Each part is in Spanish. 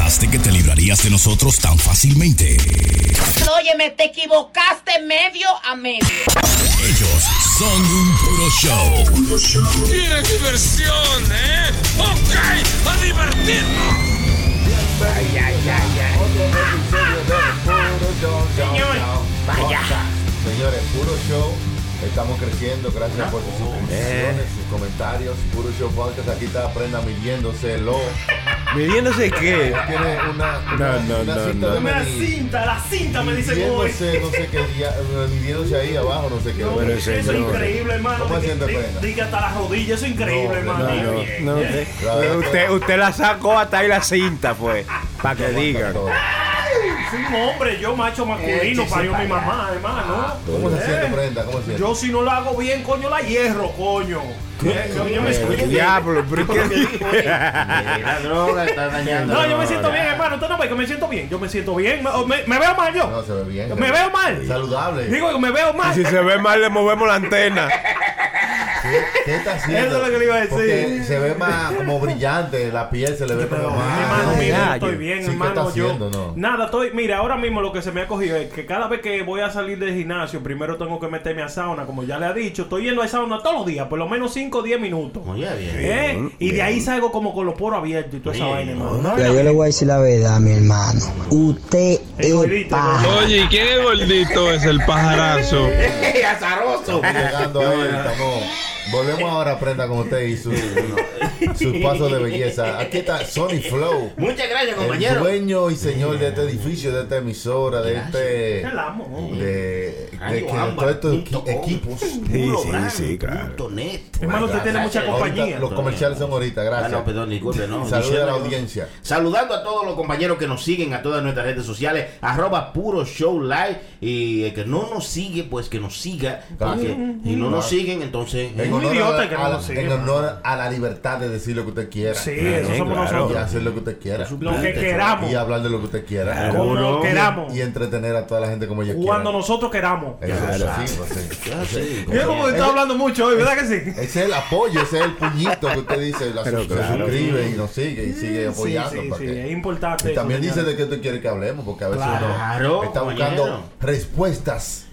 pensaste que te librarías de nosotros tan fácilmente? Óyeme, te equivocaste medio a medio. Ellos son un puro show. ¿Quieres diversión, eh? ¡Ok! ¡A divertirnos! Ay, ay, ay, ay. Otro episodio de Puro Show. Señor, vaya. Señores, Puro Show. Estamos creciendo, gracias por sus suscripciones, sus comentarios. Puro Show Podcast, aquí está Prenda midiéndoselo. ¿Midiéndose qué? Tiene una, una, No, no, una no, cinta no. de Una medir. cinta, la cinta me dice cómo es. Midiéndose, no sé qué día, midiéndose ahí abajo, no sé qué. No, Pero eso es increíble, hermano. ¿Cómo haciendo di- pena? di que hasta las rodillas, eso es increíble, No, hermano. no, No, usted, usted, la sacó hasta ahí la cinta, fue. Para que digan. Soy un hombre, yo macho masculino, parió mi mamá, hermano. ¿Cómo se siente Eh, Prenda? ¿Cómo se siente? Yo si no lo hago bien, coño, la hierro, coño. Yo, yo me diablo, pero ¿qué? La droga está dañando. No, yo me siento bien, hermano. Usted no ve que me siento bien. Yo me siento bien. Me, me- me veo mal yo. No, se ve bien. Me veo mal. Saludable. Digo que me veo mal. Si se ve mal, le movemos la antena. ¿Qué, qué está haciendo? Eso es lo que le iba a decir. Porque se ve más como brillante, la piel se le ve como Pero, más. hermano, mira, yo estoy bien, sí, ¿qué hermano. está yo, haciendo, no? Nada, estoy. Mira, ahora mismo lo que se me ha cogido es que cada vez que voy a salir del gimnasio, primero tengo que meterme a sauna, como ya le he dicho. Estoy yendo a sauna todos los días, por lo menos 5 o 10 minutos. Oye, bien. ¿Eh? Y de ahí salgo como con los poros abiertos y toda esa vaina, hermano. Yo le voy a decir la verdad, mi hermano. Usted El es gordito. Oye, ¿y quién es gordito? Es el pajarazo. ¡Azaroso! Volvemos ahora, Prenda, con usted y su, sus pasos de belleza. Aquí está Sony Flow. Muchas gracias, El compañero. dueño y señor de este edificio, de esta emisora, de este. El amo. De, de todos estos equipos. Sí, sí, sí, claro. Hermano, usted tiene mucha compañía. Ahorita, los comerciales son ahorita, Ah, gracias. no, perdón, disculpe, no. Saluda a la audiencia. Saludando a todos los compañeros que nos siguen, a todas nuestras redes sociales, arroba puro show live. Y el que no nos sigue, pues que nos siga. Porque si no nos siguen, entonces. En un idiota a, que no a- lo sigue, en honor a la libertad de decir lo que usted quiera. Sí, eso somos claro. Y hacer lo que usted quiera. Lo que queramos. Y hablar de lo que usted quiera. Como Seguro. queramos. Y entretener a toda la gente como ella quiera. Cuando nosotros queramos. Eso, Claro. sí, pues, sí. Ya sé, Mira cómo está hablando mucho hoy, ¿verdad que sí? Ese es el apoyo, ese es el puñito que usted dice. La, Pero se claro. suscribe y nos sigue y sigue apoyando. Sí, sí, para sí, que- es importante. Y también dice de qué usted quiere que hablemos, porque a veces Claro, uno está buscando respuestas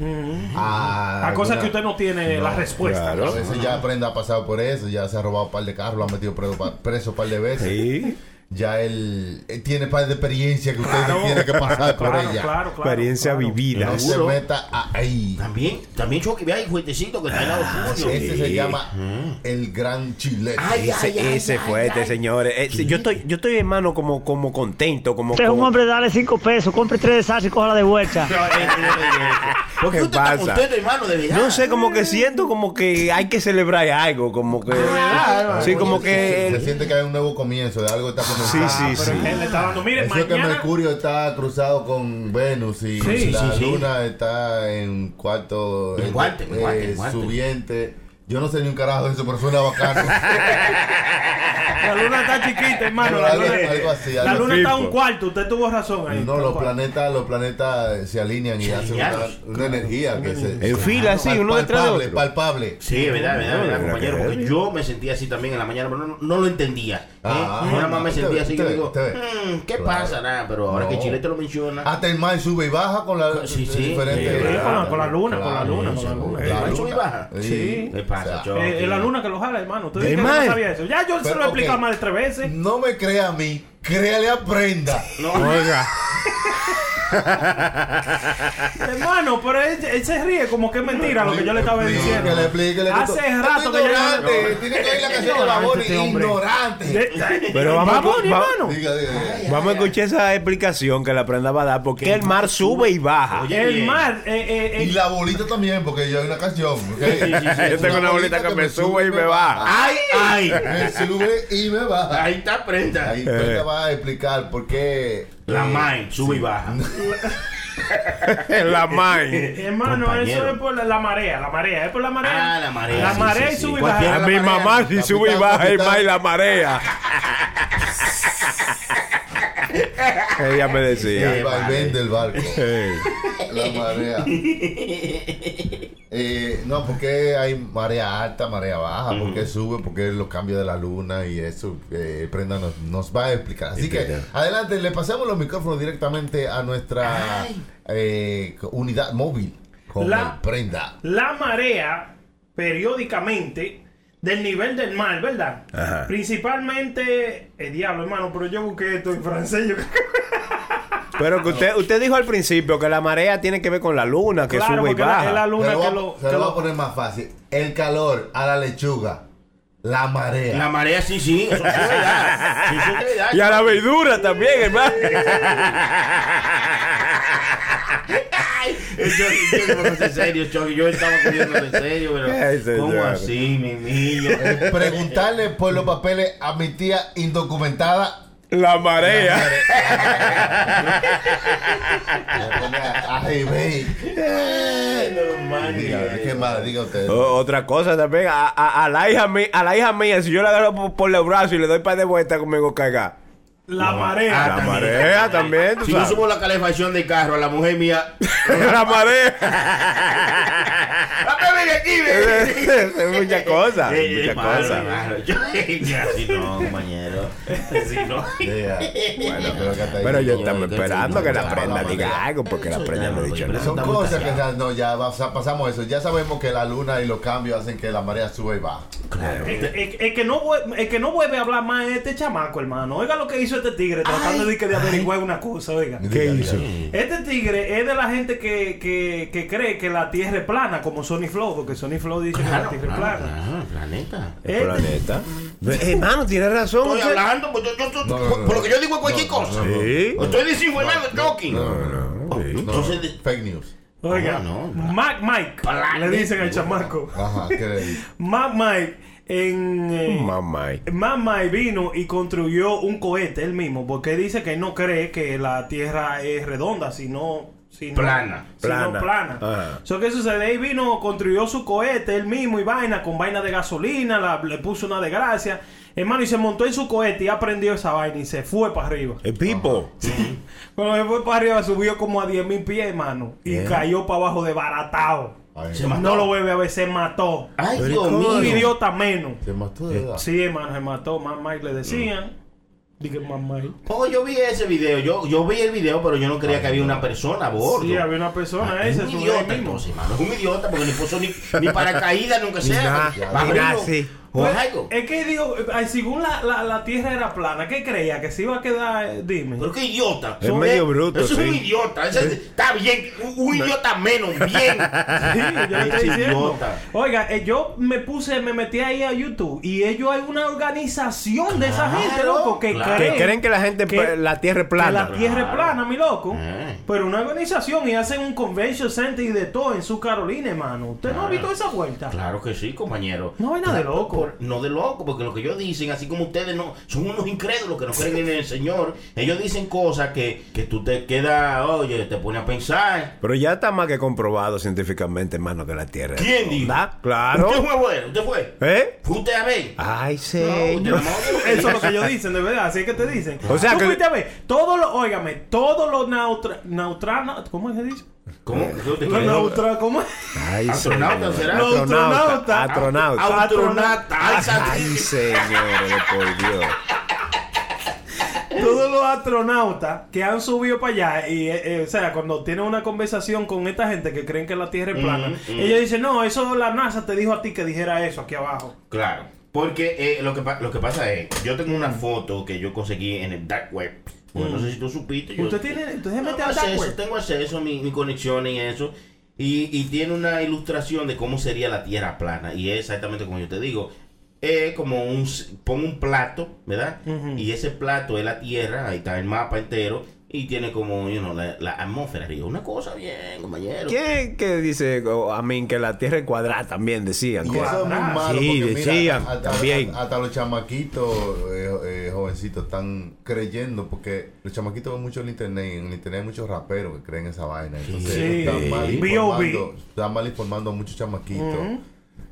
a, cosas que usted no tiene la respuesta. A veces ya Prenda ha pasado por eso, ya se ha robado un par de carros, lo ha metido preso, preso un par de veces. Ya él, él tiene un par de experiencia que usted Claro. tiene que pasar por Claro, ella. claro, claro, Experiencia claro. vivida. No se meta ahí. También, también Chucky, ve ahí, fuertecito que está al lado suyo. Ese se llama el gran chilete. Ay, Ese, ay, ese ay, fue este, ay. señores. Eh, yo estoy, yo estoy, hermano, como, como contento, como. Usted es un hombre, dale cinco pesos, compre tres de salsa y coja de vuelta. ¿Por qué ¿Qué usted está pasa? contento, hermano? De verdad. No sé, como que siento como que hay que celebrar algo, como que. Sí, como Se, que. se siente que hay un nuevo comienzo de algo que está Sí, sí, sí. Pero él le está dando, mire, Eso es que mañana. Mercurio está cruzado con Venus y Sí, la sí, sí. luna está en cuarto En eh, Guante, en eh, Guante, en Guante. subiente. Yo no sé ni un carajo de eso, pero suena bacano. La luna está chiquita, hermano. La algo, luna, algo así. la luna está a un cuarto. Usted tuvo razón ahí. No, los planetas, los planetas se alinean y hacen una, energía que se En fila, así, uno detrás de palpable, otro. palpable. Sí, es verdad, verdad, verdad, compañero. que Porque yo me sentía así también en la mañana, pero no, no lo entendía. ¿eh? Ah, Yo nada más me sentía así que digo. "Mm, ¿qué Claro. pasa? Nada, pero ahora No. que Chile te lo menciona. Hasta el mar sube y baja con la Sí, sí. Sí, con la- luna, con la luna, luna. la ¿El sube y baja? Sí. ¿Qué pasa, Chucky? Eh, es la luna que lo jala, hermano. Usted ¿De dice que no sabía eso. Ya yo se lo he explicado más de tres veces. No me crea a mí, créale a Prenda. Oiga. Hermano, pero él, él se ríe como que es mentira lo que yo le estaba diciendo. Hace rato que ignorante. Tiene que oír la canción de Baboni. Este. Ignorante. De- Pero vamos, va- hermano. Diga, diga, diga. vamos a escuchar esa explicación que la prenda va a dar. Porque el mar sube y baja. Oye, El mar, eh, eh, eh, Y la bolita también, porque yo hay una canción. Yo tengo una bolita que me sube y me baja. ¡Ay, ay! Me sube y me baja. Ahí está prenda. Ahí Prenda va a explicar por qué. La mind sube y baja. la mind. hermano, compañero. eso es por la, la marea, la marea, es por la marea. Ah, la marea, La sí, marea sí, y sube y baja. A mi marea, mamá si capitán, sube y baja mar y la marea. Ella me decía. El vaivén del barco. La marea. Eh, no, porque hay marea alta, marea baja, porque sube, porque los cambios de la luna y eso, eh, Prenda nos, nos va a explicar. Así que adelante, le pasamos los micrófonos directamente a nuestra eh, unidad móvil con La- el Prenda. La marea, periódicamente, del nivel del mar, ¿verdad? Ajá. Principalmente, el diablo, hermano, pero yo busqué esto en francés. yo- Pero que usted, usted dijo al principio que la marea tiene que ver con la luna, que Claro, sube y porque la- baja. es la Se luna lo, que voy a- lo... se que lo voy a poner más fácil. El calor a la lechuga, la marea. La marea sí, sí, eso sí es verdad. Sí, eso es verdad. Y a la verdura también, hermano. Yo, yo, yo, en serio, Chucky, yo estaba comiendo en serio, pero. ¿cómo así, mi niño? Eh, preguntarle por los papeles a mi tía indocumentada. La marea. Le pone a- Ay, ve. Diga, ¿Qué más? Diga usted. O- otra cosa también, a, a- a la hija mía, a la hija mía, si yo la agarro por, por los brazos y le doy para de vuelta conmigo cargar. La marea. Ah, La también. marea también, tú Si yo sabes. subo la calefacción del carro a la mujer mía, la marea. ¡Ah, ven aquí, es muchas cosas, muchas malo, cosas. malo. Yo- Así no, compañero. Así no. Bueno, yo estamos esperando que la prenda diga algo, porque la prenda no ha no, dicho nada. Son cosas que ya, no, ya pasamos eso. Ya sabemos que la luna y los cambios hacen que la marea sube y baja. Es, es- es que no vuelve, es que no vuelve a hablar más este chamaco, hermano. Oiga lo que hizo este tigre tratando de, que de averiguar una cosa, oiga. ¿Qué hizo? Este tigre es de la gente que, que, que cree que la Tierra es plana, como Sony Flow, porque Sony Flow dice que la Claro, Tierra es plana. claro, planeta. Este- planeta. Eh, Hermano, tiene razón. Estoy usted. hablando, pues, yo- yo- yo- No, no, por, lo que yo digo no, cualquier no, cosa. no, no. Sí. Estoy desinformando, Chucky. No, no. No, Entonces, de- fake news. Oiga, Ah, no, Mac Mike, Planeta. le dicen al chamaco. Ajá, ¿qué le? Mac Mike en... eh, Mamá. Mac Mike vino y construyó un cohete él mismo, porque dice que no cree que la Tierra es redonda, sino... sino Plana. Sino Plana. plana. Ajá. So, ¿Qué sucede? Él vino, construyó su cohete él mismo y vaina, con vaina de gasolina, la- le puso una desgracia. Hermano, y se montó en su cohete y aprendió esa vaina y se fue para arriba. El Pipo. Cuando se fue para arriba subió como a 10 mil pies, hermano. Y Bien. cayó para abajo de baratado. Ay, Se mató. No lo vuelve a ver, se mató. Ay, Dios ¿cómo? Un mío. idiota menos. Se mató de edad. Sí, hermano, se mató. Más Mike le decían. Dije, más Mike. Oh, yo vi ese video. Yo, yo vi el video, pero yo no creía que había una persona a bordo. Sí, había una persona Ah, es ese, un subió idiota, entonces, mano. Es un idiota porque ni puso ni, ni paracaídas, nunca Ni sea. nada, Va nada, sí. O Pues, algo. es que digo, según la, la, la tierra era plana, ¿qué creía? ¿Que se iba a quedar? eh, Dime. Pero qué idiota. Es medio bruto, Eso es un idiota. Ese- está bien. Un, un idiota menos. Bien. Sí, yo estoy diciendo. Oiga, eh, yo me puse, me metí ahí a YouTube y ellos hay una organización de esa gente, loco, que claro. creen Que creen que la gente, que- la tierra es que plana. la tierra es plana, mi loco. Eh. Pero una organización y hacen un convention center y de todo en su Carolina, hermano. ¿Usted no ha visto esa vuelta? Claro que sí, compañero. No hay nada de loco. No de loco, porque lo que ellos dicen, así como ustedes no, son unos incrédulos que no creen en el Señor. Ellos dicen cosas que, que tú te quedas, oye, te pone a pensar. Pero ya está más que comprobado científicamente, hermano, que la tierra ¿Quién dijo? redonda. Claro. Usted fue bueno, usted fue. ¿Eh? ¿Fue usted a ver? Ay, No, lo que Eso es lo que ellos dicen, de verdad, así es que te dicen. O sea Tú que- fuiste a ver, todos los, óigame, todos los neutra, neutrana, ¿cómo se dice? ¿Cómo? ¿Qué usted Los quiere? neutra, ¿cómo es? Ay, Astronauta. ¿será? Astronauta. Astronauta. Astronauta. Ay, señor, por Dios. Todos los astronautas que han subido para allá, y eh, eh, o sea, cuando tienen una conversación con esta gente que creen que la Tierra es plana, Mm, mm. ellos dicen, no, eso la NASA te dijo a ti que dijera eso aquí abajo. Claro. Porque eh, lo, que lo que pasa es, yo tengo una foto que yo conseguí en el dark web. Bueno, no sé si tú supiste. Yo, Usted tiene, mete tengo acceso, web. tengo acceso a mi, mi conexión y eso. Y, y tiene una ilustración de cómo sería la Tierra plana. Y es exactamente como yo te digo. Es como un... Pon un plato, ¿verdad? Y ese plato es la Tierra. Ahí está el mapa entero. Y tiene como, you know, la, la atmósfera arriba. Una cosa bien, compañero. ¿Quién que dice oh, a mí que la tierra es cuadrada también decían? Y que- eso es muy malo sí, porque mira, decían, hasta, también. hasta- hasta los chamaquitos, eh, eh, jovencitos, están creyendo porque los chamaquitos ven mucho en el internet y en el internet hay muchos raperos que creen esa vaina. Entonces Sí. están, mal informando, están mal informando a muchos chamaquitos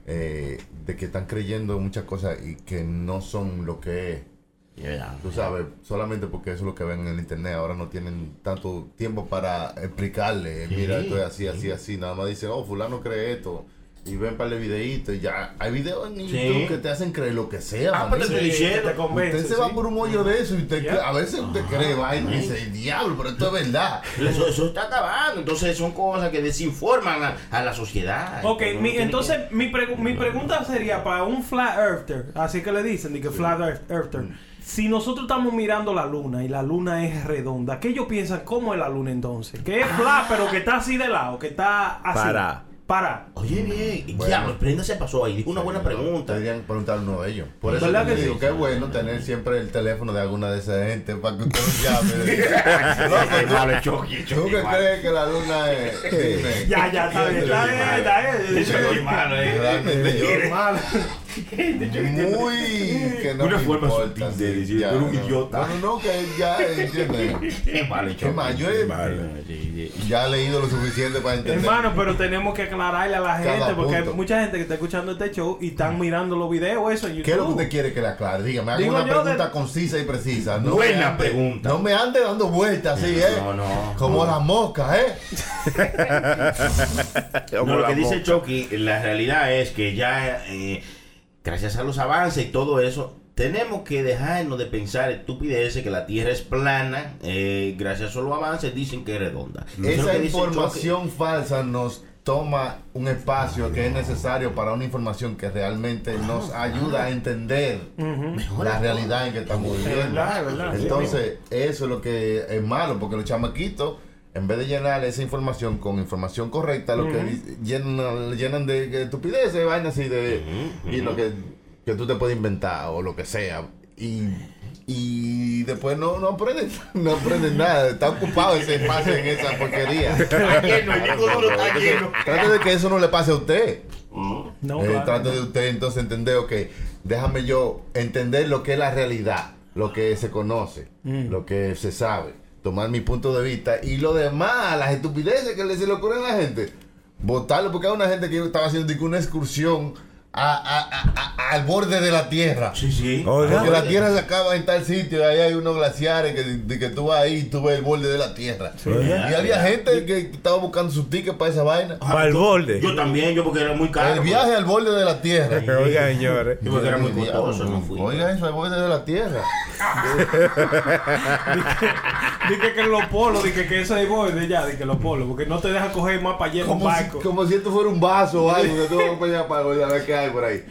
eh, de que están creyendo muchas cosas y que no son lo que es. Yeah. Tú sabes, solamente porque eso es lo que ven en el internet. Ahora no tienen tanto tiempo para explicarle. Sí, Mira, esto es así, así, sí. así. Nada más dicen, oh, fulano cree esto. Y ven para el videíto y ya. Hay videos en Sí. YouTube que te hacen creer lo que sea. Ah, pero te diciendo. te convence, Usted se sí. va por un hoyo de eso y a veces usted cree vaina y dice, diablo, pero esto es verdad. Eso, eso está acabando. Entonces son cosas que desinforman a, a la sociedad. Ok, mi- entonces que- mi, pregu- mi pregunta sería para un flat earther, así que le dicen de que flat earth- earther. Mm. Si nosotros estamos mirando la luna y la luna es redonda, ¿qué ellos piensan cómo es la luna entonces? Que es flat, pero que está así de lado, que está así. Para. Para. Oye, bien. Bueno. Diablo, Prenda se pasó ahí. Dijo una buena pregunta. Deberían preguntar uno de ellos. Por eso ¿Verdad yo que digo sí? que es bueno tener siempre el teléfono de alguna de esas gente para que usted lo llame. ¿Tú que crees que la luna es? Dime. Ya, ya, está bien, está bien, está bien. Chucky, malo, eh. Yo. Muy que no Una forma importa, sutil de sí, decir, un no. idiota. No, no, no, que ya entiende. Qué malo, Chucky. más, yo he- Malo, sí, sí. Ya he leído lo suficiente para entender. Hermano, pero tenemos que aclararle a la gente Cada porque hay mucha gente que está escuchando este show y están mirando los videos eso en YouTube. ¿Qué es lo que usted quiere que le aclare? Dígame, haga una pregunta de- concisa y precisa. No Buena ande- pregunta. No me ande dando vueltas así, ¿eh? No, no. Como las moscas, ¿eh? No, lo que dice Chucky, la realidad es que ya, eh, gracias a los avances y todo eso, tenemos que dejarnos de pensar estupideces que la Tierra es plana. eh, gracias a los avances dicen que es redonda. Es lo Esa que información falsa nos toma un espacio que es necesario para una información que realmente nos ayuda a entender la realidad en que estamos viviendo. verdad, es verdad. Entonces, eso es lo que es malo, porque los chamaquitos, en vez de llenar esa información con información correcta, lo que llenan, llenan de, de estupideces, vainas así de... Y lo que, que tú te puedes inventar o lo que sea. Y... Y después no, no aprenden, no aprenden nada, está ocupado ese espacio en esa porquería. Está lleno, el disco duro está lleno. Trate de que eso no le pase a usted. No, Eh, claro. Trate de usted entonces entender, ok, déjame yo entender lo que es la realidad, lo que se conoce, lo que se sabe, tomar mi punto de vista y lo demás, las estupideces que se le ocurren a la gente, votarlo, porque hay una gente que estaba haciendo una excursión a- a- a- a- al borde de la tierra. Sí, sí. Oiga. Porque la tierra se acaba en tal sitio, y ahí hay unos glaciares que, de que tú vas ahí y tú ves el borde de la tierra. Y había gente que estaba buscando sus tickets para esa vaina. Para el borde. Yo también, yo porque era muy caro. El viaje al borde de la tierra. Oiga, señores. Yo porque era muy costoso, no fui. Oiga, eso al borde de la tierra. Dije que los polos, dije que eso es borde ya, dije que los polos, porque no te dejan coger más para allá en un Como si, barco. como si esto fuera un vaso o algo que tú vas para allá para a ver qué por ahí.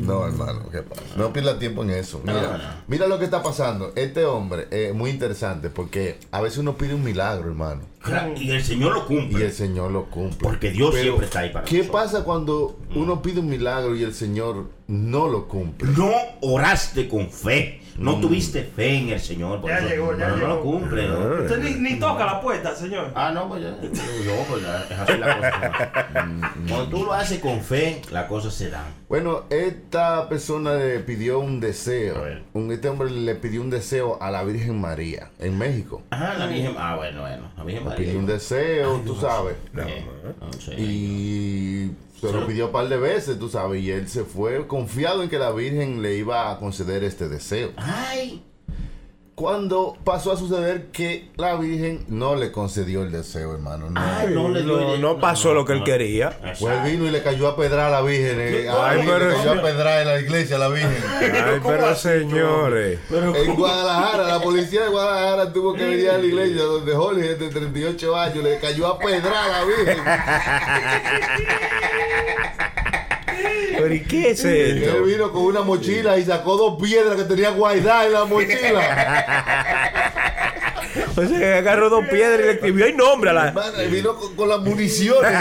No, hermano, ¿qué pasa? No pierda tiempo en eso. Mira, mira lo que está pasando. Este hombre es muy interesante porque a veces uno pide un milagro, hermano. Claro, Y el Señor lo Y cumple. el Señor lo cumple. Porque Dios siempre está ahí para ¿Qué nosotros. pasa cuando uno pide un milagro y el Señor no lo cumple? No oraste con fe. No tuviste fe en el Señor. por Ya eso llegó, ya no, no lo llegó. cumple. ¿no? Usted ni, ni toca la puerta, señor. Ah, no, pues ya. No, pues ya, es así la cosa. Cuando tú lo haces con fe, las cosas se dan. Bueno, esta persona le pidió un deseo. A ver. Un, este hombre le pidió un deseo a la Virgen María en México. Ajá, la Virgen. Ah, bueno, bueno. La Virgen Le María. pidió un deseo, Ay, tú no, sabes. no sé. Y se lo pidió un par de veces, tú sabes. Y él se fue confiado en que la Virgen le iba a conceder este deseo. Ay, Cuando pasó a suceder que la Virgen no le concedió el deseo, hermano. No. ay, no le dio No, no pasó lo que él quería. Pues él vino y le cayó a pedrar a la Virgen. eh, a la Ay, pero- le cayó a pedrar en la iglesia a la Virgen. Ay, pero señores. En Guadalajara, la policía de Guadalajara tuvo que venir a la iglesia donde Jorge, de 38 años, le cayó a pedrar a la Virgen. ¿Pero y qué es Y él esto? vino con una mochila y sacó dos piedras que tenía guaydadas en la mochila. O sea, agarró dos piedras y le escribió el nombre a la. Vino con, con las municiones.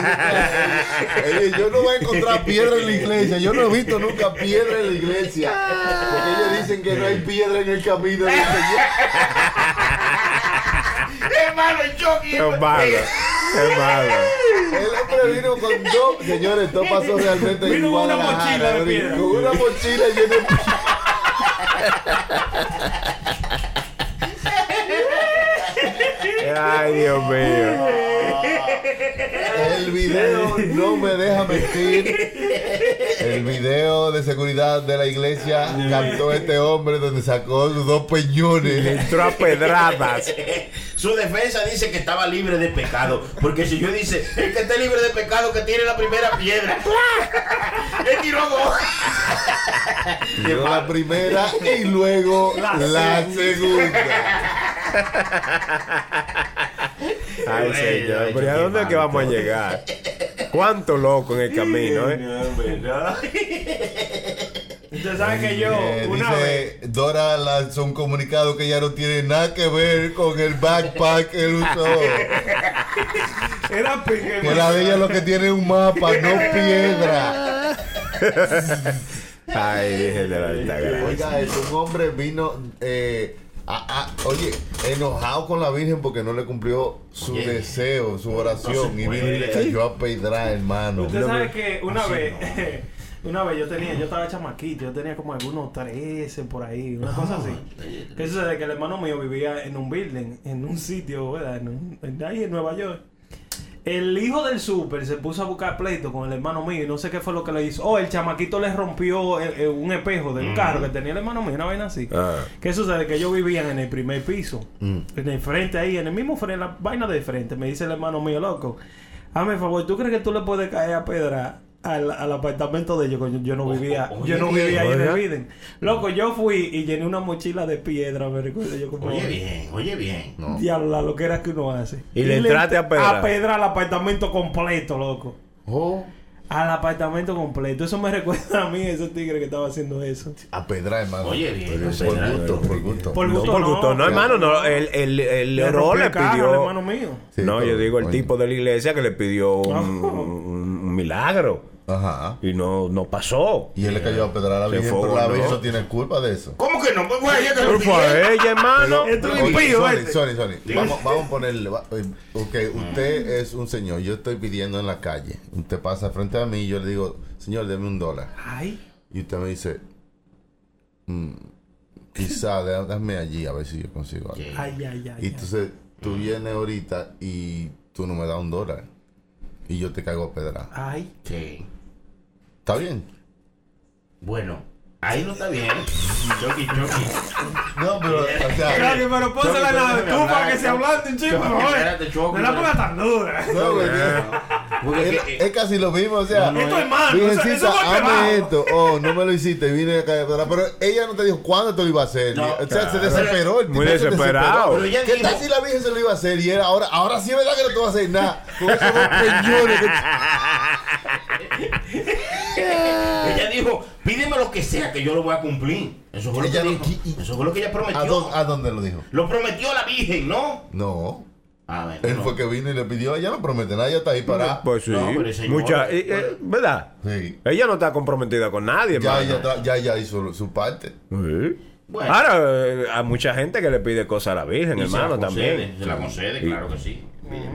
Yo no voy a encontrar piedra en la iglesia. Yo no he visto nunca piedra en la iglesia. Porque ellos dicen que no hay piedra en el camino del Señor. Hermano, el Chucky. Qué malo. Qué malo. El hombre vino con dos. Señores, esto pasó realmente en Vino con una mochila de piedra. Con una mochila llena de Ay, Dios mío. El video no me deja mentir. El video de seguridad de la iglesia captó a este hombre donde sacó sus dos Le peñones. entró a pedradas. Su defensa dice que estaba libre de pecado. Porque si yo dice, el que esté libre de pecado que tiene la primera piedra. Él tiró dos. Tiró la primera y luego la, segunda. Ay, señor. Pero ¿y a dónde es que vamos a llegar? ¿Cuánto loco en el camino, eh? Usted sabe que yo, Eh, una vez. dice Dora lanzó un comunicado que ya no tiene nada que ver con el backpack que él usó. Era pique, Que la de ella lo que tiene es un mapa, no piedra. Ay, dije de la Altagracia. Oiga, es un hombre vino, eh, a- a- oye, enojado con la Virgen porque no le cumplió su Oye, deseo, su oración, no y vino y le cayó a pedrar, hermano. Usted sabe que una Así vez, no. una vez yo tenía, yo estaba chamaquito, yo tenía como algunos 13 por ahí, una cosa así. Que sucede que el hermano mío vivía en un building, en un sitio, ¿verdad? En un- en- ahí en Nueva York. El hijo del super se puso a buscar pleito con el hermano mío y no sé qué fue lo que le hizo. Oh, el chamaquito le rompió eh, eh, un espejo del carro que tenía el hermano mío, una vaina así. Ah. ¿Qué sucede? Que ellos vivían en el primer piso. Mm. En el frente ahí, en el mismo frente, la vaina de frente. Me dice el hermano mío, loco. Hazme el favor, ¿tú crees que tú le puedes caer a pedra al, al apartamento de ellos? Coño, Yo no vivía, oye, yo no vivía ahí en el building. Loco, yo fui y llené una mochila de piedra, me recuerdo yo como... Oye bien, oye bien. No. Diablo, la loquera que uno hace. Y le entraste a pedrar. A pedrar al apartamento completo, loco. Oh, Al apartamento completo. Eso me recuerda a mí, ese tigre que estaba haciendo eso. a pedrar, hermano. Oye bien. Por gusto, por gusto. Por No, gusto por gusto. No, hermano, no. El, el, el Le error le carro pidió. hermano mío. Sí, no, pero, yo digo el tipo de la iglesia que le pidió un- un milagro. Ajá. Y no, no pasó. Y él le cayó a pedrar a la Se Virgen, fue, pero la. Virgen no tiene culpa de eso. ¿Cómo que no? Pues fue ella que Pero fue ella, hermano. Es Oye, impío, Sony, este. Vamos, vamos a ponerle. va- eh, Ok, usted es un señor. Yo estoy pidiendo en la calle. Usted pasa frente a mí y yo le digo, señor, deme un dólar. Ay. Y usted me dice, "Mm, quizá, dé- dame allí a ver si yo consigo algo. Ay, ay, ay. Y ay. entonces tú vienes ahorita y tú no me das un dólar. Y yo te caigo a pedra. Ay. Sí. ¿Está bien? Bueno, ahí no está bien. Chucky, Chucky. No, pero, o sea, Claro, pero pónsela en la Choque, tú para que se ablande un chico, no, espérate, Choque, No la pero- ponga tan dura. no, porque- Porque es, que- eh, es casi lo mismo, o sea, Esto es malo, eso- Virgencita, eso es bajo. hazme esto, oh, no me lo hiciste, vine a caer, pero pero ella no te dijo cuándo te lo iba a hacer, No, o sea, se desesperó, el Muy tipo se desesperado. Pero ella ¿Qué tal si la Virgen se lo iba a hacer y era ahora, ahora sí es verdad que no te va a hacer nada, con esos dos peñones que- Ella dijo, pídeme lo que sea que yo lo voy a cumplir. Eso fue lo que Ella no dijo. Eso fue lo que ella ¿A, prometió. dónde, ¿A dónde lo dijo? Lo prometió la Virgen, ¿no? No, A ver, él no. fue que vino y le pidió, ella no promete nada, ella está ahí parada. Pues sí. No, Mucha, eh, eh, ¿Verdad? Sí. Ella no está comprometida con nadie, Ya, hermano. ella, ya, ya hizo su parte. Sí. Bueno. Ahora, eh, hay mucha gente que le pide cosas a la Virgen, Y se hermano, la concede, también. Se la concede, claro que sí.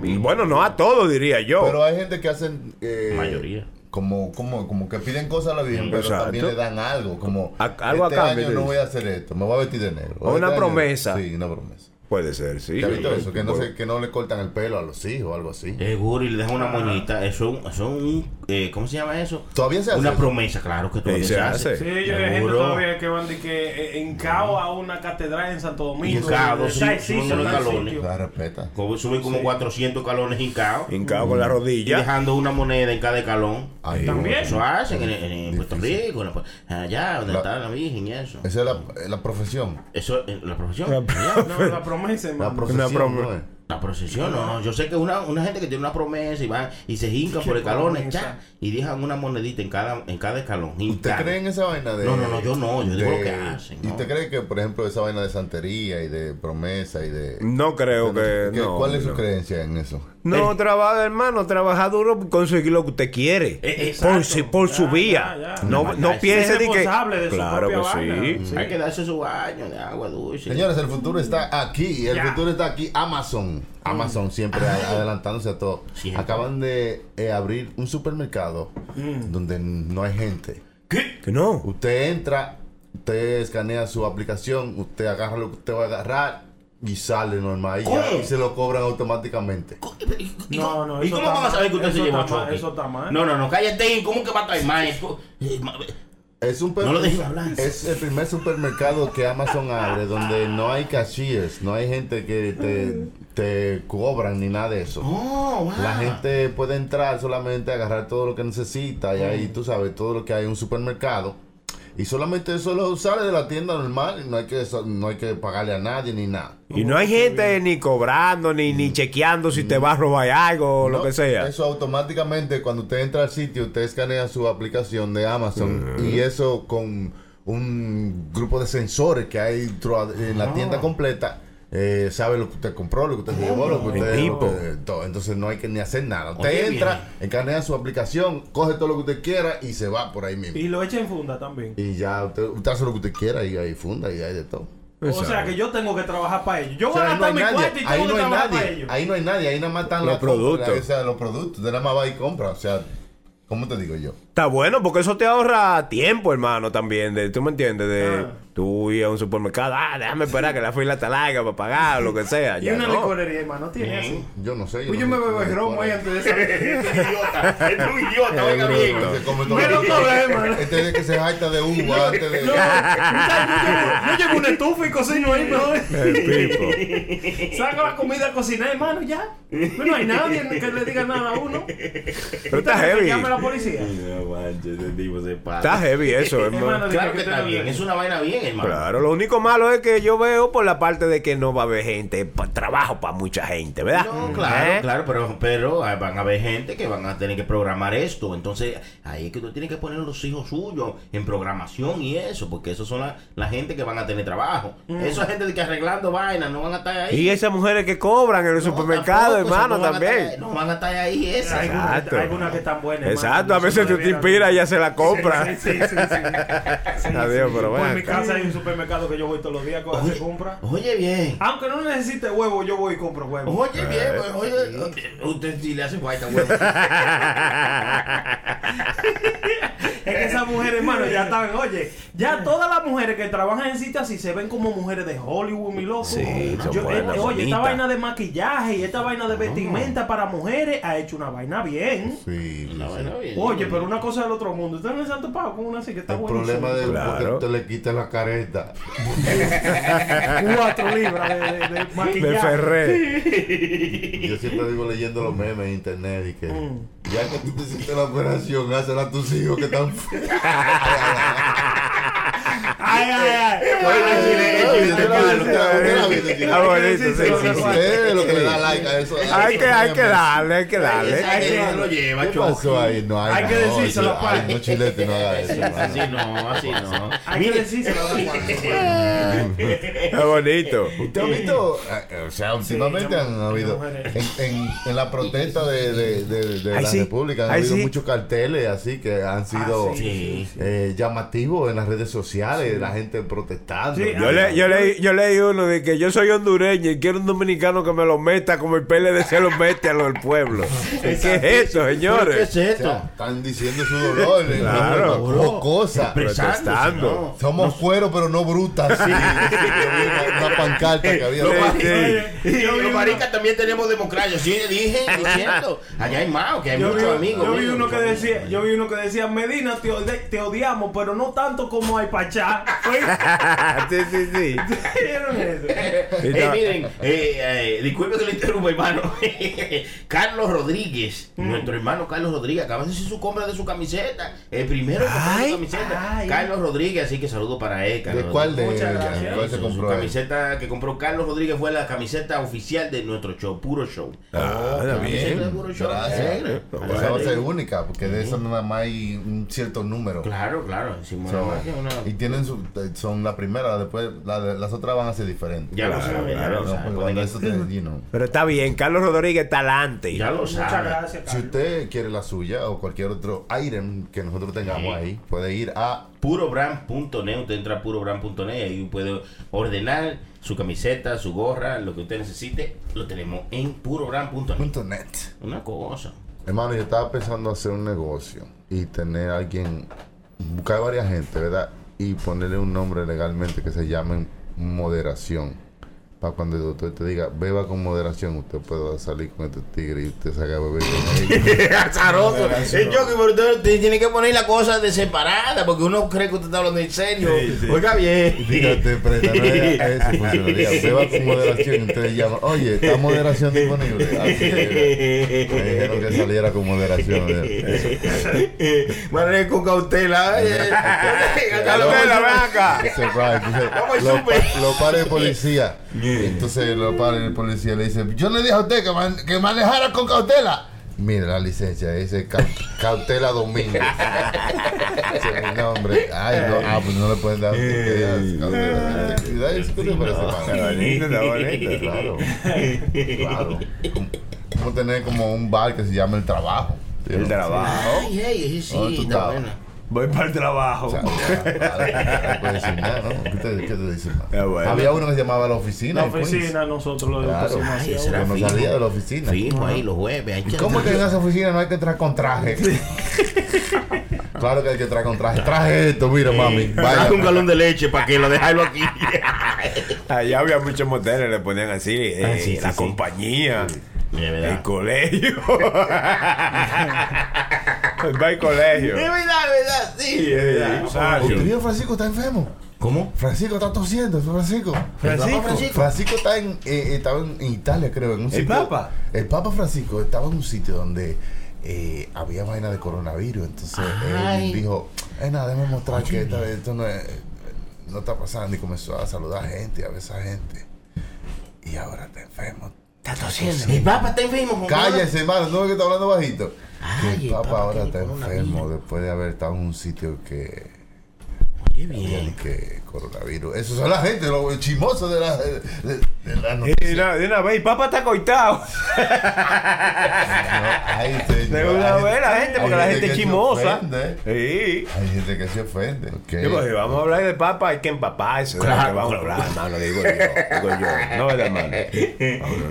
Y bueno, no a todos, diría yo. Pero hay gente que hacen... eh, Mayoría. Como, como, como que piden cosas a la Virgen, pero Exacto. también le dan algo. Como, A- algo a este cambio, año no voy a hacer esto, me voy a vestir de negro. O una Este año- promesa. Sí, una promesa. Puede ser, sí. ¿Te has visto eso? Que no, se, que no le cortan el pelo a los hijos o algo así. Seguro, y le dejan una moñita. Eso es un. eh, ¿Cómo se llama eso? ¿Todavía se hace Una eso? promesa, claro que todavía Sí, se, se hace. Sí, yo hay gente todavía que van de que eh, en Cao a una catedral en Santo Domingo. Hincado, sí, tal suben los sitio. La respeta. Como suben como 400 calones hincados. Hincado con la Y rodilla. dejando una moneda en cada escalón. Ay, También. Eso hacen en, en- en Puerto. Rico, en la- allá donde La- está la Virgen y eso. Esa es la, es la profesión. Eso es la profesión. La- allá. No, la promesa, La hermano. profesión, prom- ¿no es? La procesión, no. Yo sé que una, una gente que tiene una promesa y van y se hincan ¿Qué por escalones promesa? cha, y dejan una monedita en cada, en cada escalón. ¿Usted cree en esa vaina de.? No, no, no, yo no, yo digo de- lo que hacen, ¿Y usted cree que, por ejemplo, esa vaina de santería y de promesa y de. No creo que. ¿Qué- no, ¿Cuál es su no. creencia en eso? No, trabaja, hermano, trabaja duro, conseguir lo que usted quiere. Eh, exacto. por, si- por su vía. ya, ya. No, No, piense es de que. responsable de su claro que vaina. sí. Sí. Hay que darse su baño de agua dulce. Señores, el futuro está aquí. El Ya. futuro está aquí. Amazon. Amazon siempre a- adelantándose a todo. Siempre. Acaban de eh, abrir un supermercado donde no hay gente. Que no. Usted entra, usted escanea su aplicación, usted agarra lo que usted va a agarrar, y sale normal y, ya, y se lo cobran automáticamente. No, no, ¿Y cómo van a saber que usted se llevó Chucky? Eso está mal. No, no, no, cállate. ¿Cómo que va a traer más? Es un No lo dejes hablar. Es el primer supermercado que Amazon abre donde no hay cashiers, no hay gente que te, te cobran ni nada de eso. Oh, wow. La gente puede entrar solamente a agarrar todo lo que necesita y ahí tú sabes todo lo que hay en un supermercado y solamente eso lo sale de la tienda normal y no hay que no hay que pagarle a nadie ni nada. Y no hay gente ni cobrando, ni, ni chequeando si te va a robar algo o lo que sea. Eso automáticamente cuando usted entra al sitio, usted escanea su aplicación de Amazon Mm. y eso con un grupo de sensores que hay en la Ah. tienda completa. Eh, sabe lo que usted compró, lo que usted se llevó, lo que El usted tipo. eh, todo. Entonces no hay que ni hacer nada. Usted Oye, entra, escanea su aplicación, coge todo lo que usted quiera y se va por ahí mismo. Y lo echa en funda también. Y ya usted, usted hace lo que usted quiera y hay funda y hay de todo. O sea que yo tengo que trabajar para ellos. Yo O voy sea, a ahí no gastar hay mi nadie, cuarto y ahí tengo no que hay trabajar para nadie, ellos. ahí no hay nadie, ahí nada más están Los compras, productos. o sea, los productos, usted nada más va y compra, o sea, ¿cómo te digo yo? Está bueno porque eso te ahorra tiempo, hermano, también. De, ¿Tú me entiendes? De Ah. Tú ir a un supermercado, ah, déjame esperar que la fila está larga para pagar o lo que sea. Y Ya una no. licorería, hermano, tiene así. Yo no sé. Pues yo no me bebo el romo ahí es. antes de salir. Este idiota, este es un idiota, oiga bien. Hermano. Este es de que se jacta de uva antes de... Yo, yo llevo una estufa y cocino ahí, mejor. El pipo. Saco la comida a cocinar, hermano, ya. Pero no hay nadie que le diga nada a uno. Pero está heavy. Llame a la policía. No manches, ese tipo se pasa. Está heavy eso, hermano. Claro que está te lo bien, es una vaina bien, hermano. Claro, lo único malo es que yo veo por la parte de que no va a haber gente, pa- trabajo para mucha gente, ¿verdad? No, claro, ¿Eh? claro, pero, pero ah, van a haber gente que van a tener que programar esto. Entonces, ahí es que tú tienes que poner los hijos suyos en programación y eso, porque esos son la, la gente que van a tener trabajo. Esa gente de que arreglando vainas no van a estar ahí. Y esas mujeres que cobran en el No, supermercado, tampoco, hermano, no también. estar- no van a estar ahí esas. Hay algunas- Exacto. Hay algunas que están buenas. hermano, Exacto, a veces tú te inspiras y ya se la compra. Sí, sí, sí, sí, sí. Sí, Adiós, sí. pero mi casa hay un supermercado que yo voy todos los días a hacer compra. Oye bien. Aunque no necesite huevo, yo voy y compro huevo. Oye bien, pues, oye, usted sí le hace falta, güey. Es que esas mujeres, hermano, ya están, oye, ya todas las mujeres que trabajan en sitios así se ven como mujeres de Hollywood, mi loco. Sí, son Yo- buenas, eh, oye, esta vaina de maquillaje y esta vaina de vestimenta para mujeres ha hecho una vaina bien. Sí, Una vaina bien. Oye, pero una cosa del otro mundo. Ustedes no se han topado con una así que está El problema de Claro. porque te le quita la careta. Cuatro libras de, de- de maquillaje. De Ferré. Yo siempre digo leyendo los memes en internet y que Mm. ya que tú te hiciste la operación, hazla a tus hijos que están ay, ay. Es lo que le da like a eso. a Hay que, hay que darle, hay que darle. Esa gente lo. No, Hay que decírselo, ay, pa. no, chilete, no haga eso. Así no, así no. Hay que decírselo a bonito. ¿Usted ha visto? eh, O sea, últimamente han habido. En, la protesta de, la. República han habido muchos carteles así que han sido Ah, Sí. eh, llamativos en las redes sociales, la gente protestando. Sí, Yo, le, yo, leí, yo leí uno de que yo soy hondureño y quiero un dominicano que me lo meta como el PLD se lo mete a los del pueblo. ¿Qué es eso, ¿Qué es señores? O sea, esto? están diciendo su dolor. eh, Claro. no, no, cosa. Protestando. Somos cueros, pero no brutas. Sí, una, una pancarta que había. Los los maricas también tenemos democracia. Sí, dije, diciendo. Allá hay más, que hay Yo vi, muchos amigos. yo vi uno que decía, yo vi uno que decía, Medina, te, te odiamos, pero no tanto como hay Pachá. sí, sí, sí. ¿Vieron eso? Eh, miren, eh, eh, disculpe que lo interrumpa, hermano. Carlos Rodríguez, Mm. nuestro hermano Carlos Rodríguez, acaba de hacer su compra de su camiseta. El primero que compró Ay, su camiseta. ay. Carlos Rodríguez, así que saludo para él. ¿De Carlos cuál de Muchas gracias. cuál se Su- compró? Su camiseta que compró Carlos Rodríguez fue la camiseta oficial de nuestro show, puro show. Ah, está La camiseta de bien. puro show. Gracias. Eh, Esa va a ser única, porque de eso nada más hay un cierto número. Claro, claro. una- y tienen su, son la primera, después la de- las otras van a ser diferentes. Ya lo Claro, saben, ya claro, lo No, saben. porque pueden- cuando eso te- you know. Pero está bien, Carlos Rodríguez está adelante. Ya lo Muchas saben. gracias, Si usted quiere la suya o cualquier otro item que nosotros tengamos ahí, puede ir a purobrand.net, usted entra a purobrand.net y ahí puede ordenar su camiseta, su gorra, lo que usted necesite, lo tenemos en purobrand.net. .net. Una cosa. Hermano, yo estaba pensando hacer un negocio y tener a alguien, buscar varias gente, ¿verdad? Y ponerle un nombre legalmente que se llame moderación. Para cuando el doctor te diga, beba con moderación, usted puede salir con este tigre y usted se haga beber con él. Azaroso. Yo que por usted te tiene que poner la cosa de separada porque uno cree que usted está hablando en serio. Oiga bien. Dígate, prenda, no es a ese funcionario. Beba con moderación y ustedes llaman, oye, ¿está moderación disponible? Así es. Me dijeron que saliera con moderación. Maneje con cautela. Cautela, ven acá. Vamos al Lo, súper. Entonces lo para el policía le dice, yo le dije a usted que, man- que manejara con cautela. Mira la licencia, dice ca- cautela Domínguez. Ese es mi nombre. Ay, no, ah, pues no le pueden dar cautela. Cuidado, ¿eso ¿Qué te parece, mano? Está bonito, está bonito. Claro. Claro. Como- tener como un bar que se llama El Trabajo. El trabajo. Ay, ay, sí, ¿Dónde tú está estabas? Voy para el trabajo. O sea, ya, no puede decir nada, ¿no? ¿Qué te, qué te dice, mano? Bueno. Había uno que se llamaba La Oficina. La oficina, nosotros lo Claro. Ay, ese era no fijo. salía de la oficina. Fijo ahí los jueves. hay que ¿Cómo que en esa oficina no hay que entrar con traje? claro que hay que entrar con traje. Traje esto, mira, mami. Vaya. Traje un galón de leche para que lo dejarlo aquí. Allá había muchos moteles, le ponían así, eh, Ah, sí, sí, la sí. compañía, el colegio. Va al colegio. Es verdad, es verdad. Sí, es verdad. Muchacho. ¿Usted vio Francisco está enfermo? ¿Cómo? Francisco está tosiendo, Francisco. Francisco. El Papa Francisco está en, eh, estaba en Italia, creo, en un ¿El sitio. Papa? El Papa Francisco estaba en un sitio donde eh, había vaina de coronavirus. Entonces Ay. él dijo, eh, nada, déjame mostrar que esta- esto no, es- no está pasando. Y comenzó a saludar gente, a besar gente. Y ahora está enfermo. Está tosiendo. El papá está enfermo. Cállese, hermano, no es que está hablando bajito. Que Ay, el el Papa Papa ahora está enfermo después de haber estado en un sitio que Qué bien. que coronavirus. Eso son la gente, los chismosos de la, de, de- la Y noticia. de una, de una vez, papá está coitado. Ay, señor, De una vez la gente, porque la gente es chismosa. Sí. Hay gente que se ofende. ok. Sí, pues, si vamos a hablar de papa, hay que empaparse. Claro, vamos a hablar, hermano, digo yo. Digo yo. No, ¿verdad, hermano?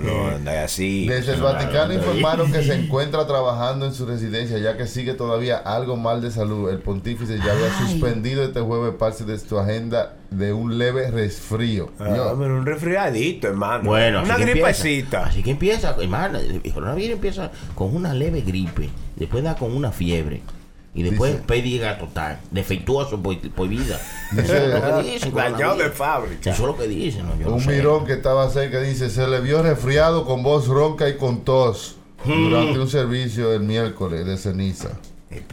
No, no, anda así. Desde el Vaticano informaron que se encuentra trabajando en su residencia ya que sigue todavía algo mal de salud. El pontífice ya había suspendido este jueves parte de su agenda de un leve resfrío. Ah, hombre, un resfriadito, hermano. Bueno, una gripecita. Así que empieza, hermano. El coronavirus empieza con una leve gripe, después da con una fiebre. Y después pérdida total, defectuoso por, por vida. Dice- Eso es lo que dicen, de fábrica. Eso es lo que dicen. ¿no? Yo no Un sé. mirón que estaba cerca dice, se le vio resfriado con voz ronca y con tos Hmm. durante un servicio el miércoles de ceniza.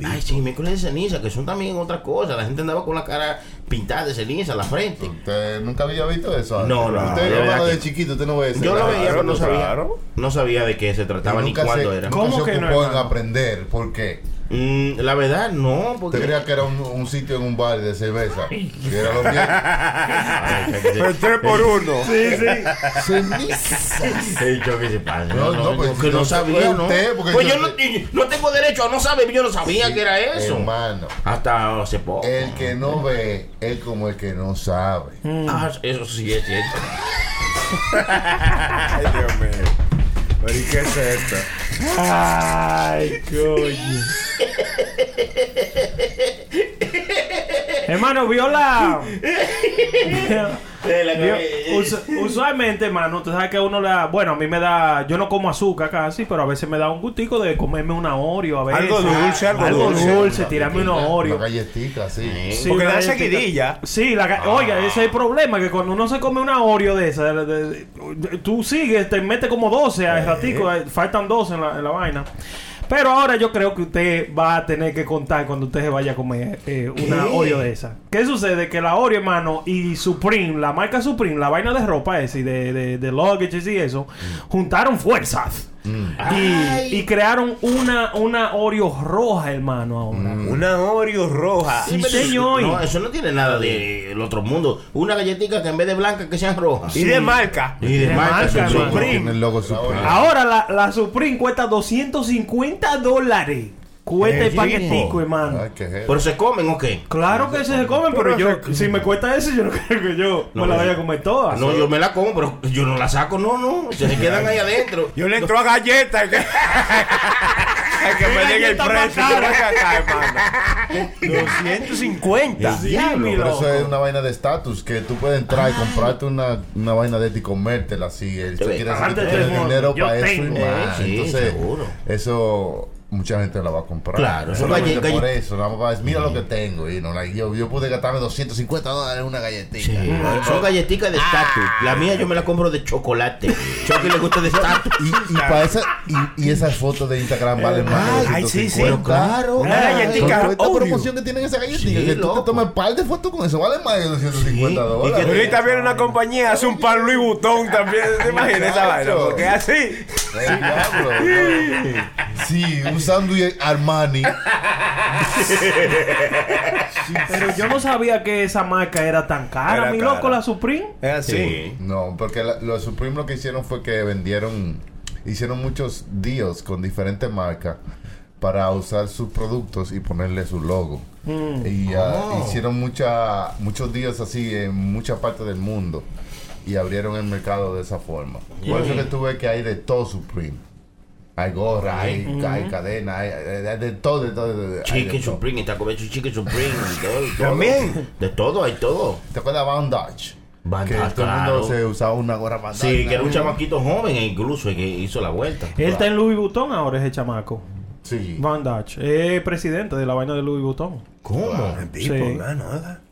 Ay, sí, miércoles de ceniza, que son también otras cosas. La gente andaba con la cara pintada de ceniza, la frente. ¿Usted nunca había visto eso? No, no, Usted de hermano chiquito, usted no ve eso. Yo lo veía, pero no sabía. claro. No sabía de qué se trataba ni cuándo era. ¿Cómo que no, aprender. ¿Por qué? Mm, la verdad, no, porque. Usted creía que era un, un sitio en un bar de cerveza. Que era lo. Pero tres por uno. Sí, sí. Ceniza. He dicho que se pasa. No, no, pues, que no no sabía, ¿no? usted, porque Pues yo- yo no, no tengo derecho a no saber, yo no sabía que era eso. Hermano, Hasta hace poco. el que no ve es como el que no sabe. Ah, eso sí es cierto. Ay, Dios mío. Pero ¿y qué es esto? Ay, coño. Hermano, viola. Vio- us- usualmente, hermano, usted sabe que uno le da. Bueno, a mí me da. Yo no como azúcar casi, pero a veces me da un gustico de comerme una Oreo. A veces. Algo dulce, algo dulce. dulce. tirarme unos Oreo. Una galletita, sí. Sí, Porque una da seguidilla. Sí, la, ga- oiga, ese es el problema, que cuando uno se come una Oreo de esa, de- de- de- tú sigues, te mete como 12 al ratico, eh, faltan 12 en la, en la vaina. Pero ahora yo creo que usted va a tener que contar cuando usted se vaya a comer eh, una Oreo de esa. ¿Qué sucede? Que la Oreo, hermano, y Supreme, la marca Supreme, la vaina de ropa esa y de, de, de luggages y eso, juntaron fuerzas. Y, y crearon una, una Oreo roja, hermano, ahora. Una Oreo roja. Sí, señor. No, eso no tiene nada del otro mundo. Una galletita que en vez de blanca que sean rojas. Y de marca. Y de De marca, el logo Supreme. Ahora la, la Supreme cuesta 250 dólares. Cuesta el paquetico, hermano. Ay, qué jero. Pero se comen o qué? Claro que se comen, pero yo, si me cuesta eso, yo no creo que yo No, me la no. vaya a comer toda. No, yo me la como, pero yo no la saco, no, no. Se quedan ahí adentro. Yo le entro a galletas. que me den el precio. que hermano. 250. Diablo. Pero eso es una vaina de estatus que tú puedes entrar y comprarte una, una vaina de ti y comértela así. Que antes tú mundo, dinero para eso y más. Sí, Entonces, seguro. eso mucha gente la va a comprar. Claro, eso galle- por eso. nada más mira lo que tengo. Y no, like, yo, yo pude gastarme 250 dólares en una galletita. Sí, son galletitas de estatus. La mía yo me la compro de chocolate. Chucky le gusta de estatus. Y, y, para esa, y, y esas fotos de Instagram valen más de Ay, sí, sí. 250. Claro. Una. Con esta promoción que tienen esa galletita, Sí, que tú loco. te tomas un par de fotos con eso, vale más de 250 Sí, y dólares. que- Ahorita viene una compañía, hace un pan Louis Vuitton también. ¿Te imaginas esa vaina? Porque es así. Sí, un sándwich Armani. Pero yo no sabía que esa marca era tan cara, Era mi cara. loco, la Supreme. Es así. Sí. No, porque la- los Supreme lo que hicieron fue que vendieron, hicieron muchos deals con diferentes marcas para usar sus productos y ponerle su logo. Y ah, hicieron mucha, muchos deals así en muchas partes del mundo y abrieron el mercado de esa forma. Por eso que tú ves que hay de todo Supreme. Hay gorra, hay, hay cadena, hay, de todo, de todo. de- de- de Chicken todo. Supreme, está comiendo Chicken Supreme. todo. También. De todo, hay todo. ¿Te acuerdas de Van Dodge? Van que Dodge, todo el mundo se usaba una gorra Van Dodge. Sí, que era un chamaquito joven e incluso que hizo la vuelta. Él está en Louis Vuitton ahora, ese chamaco. Sí. Van Dutch. Es presidente de la vaina de Louis Vuitton. ¿Cómo? Tipo, Sí.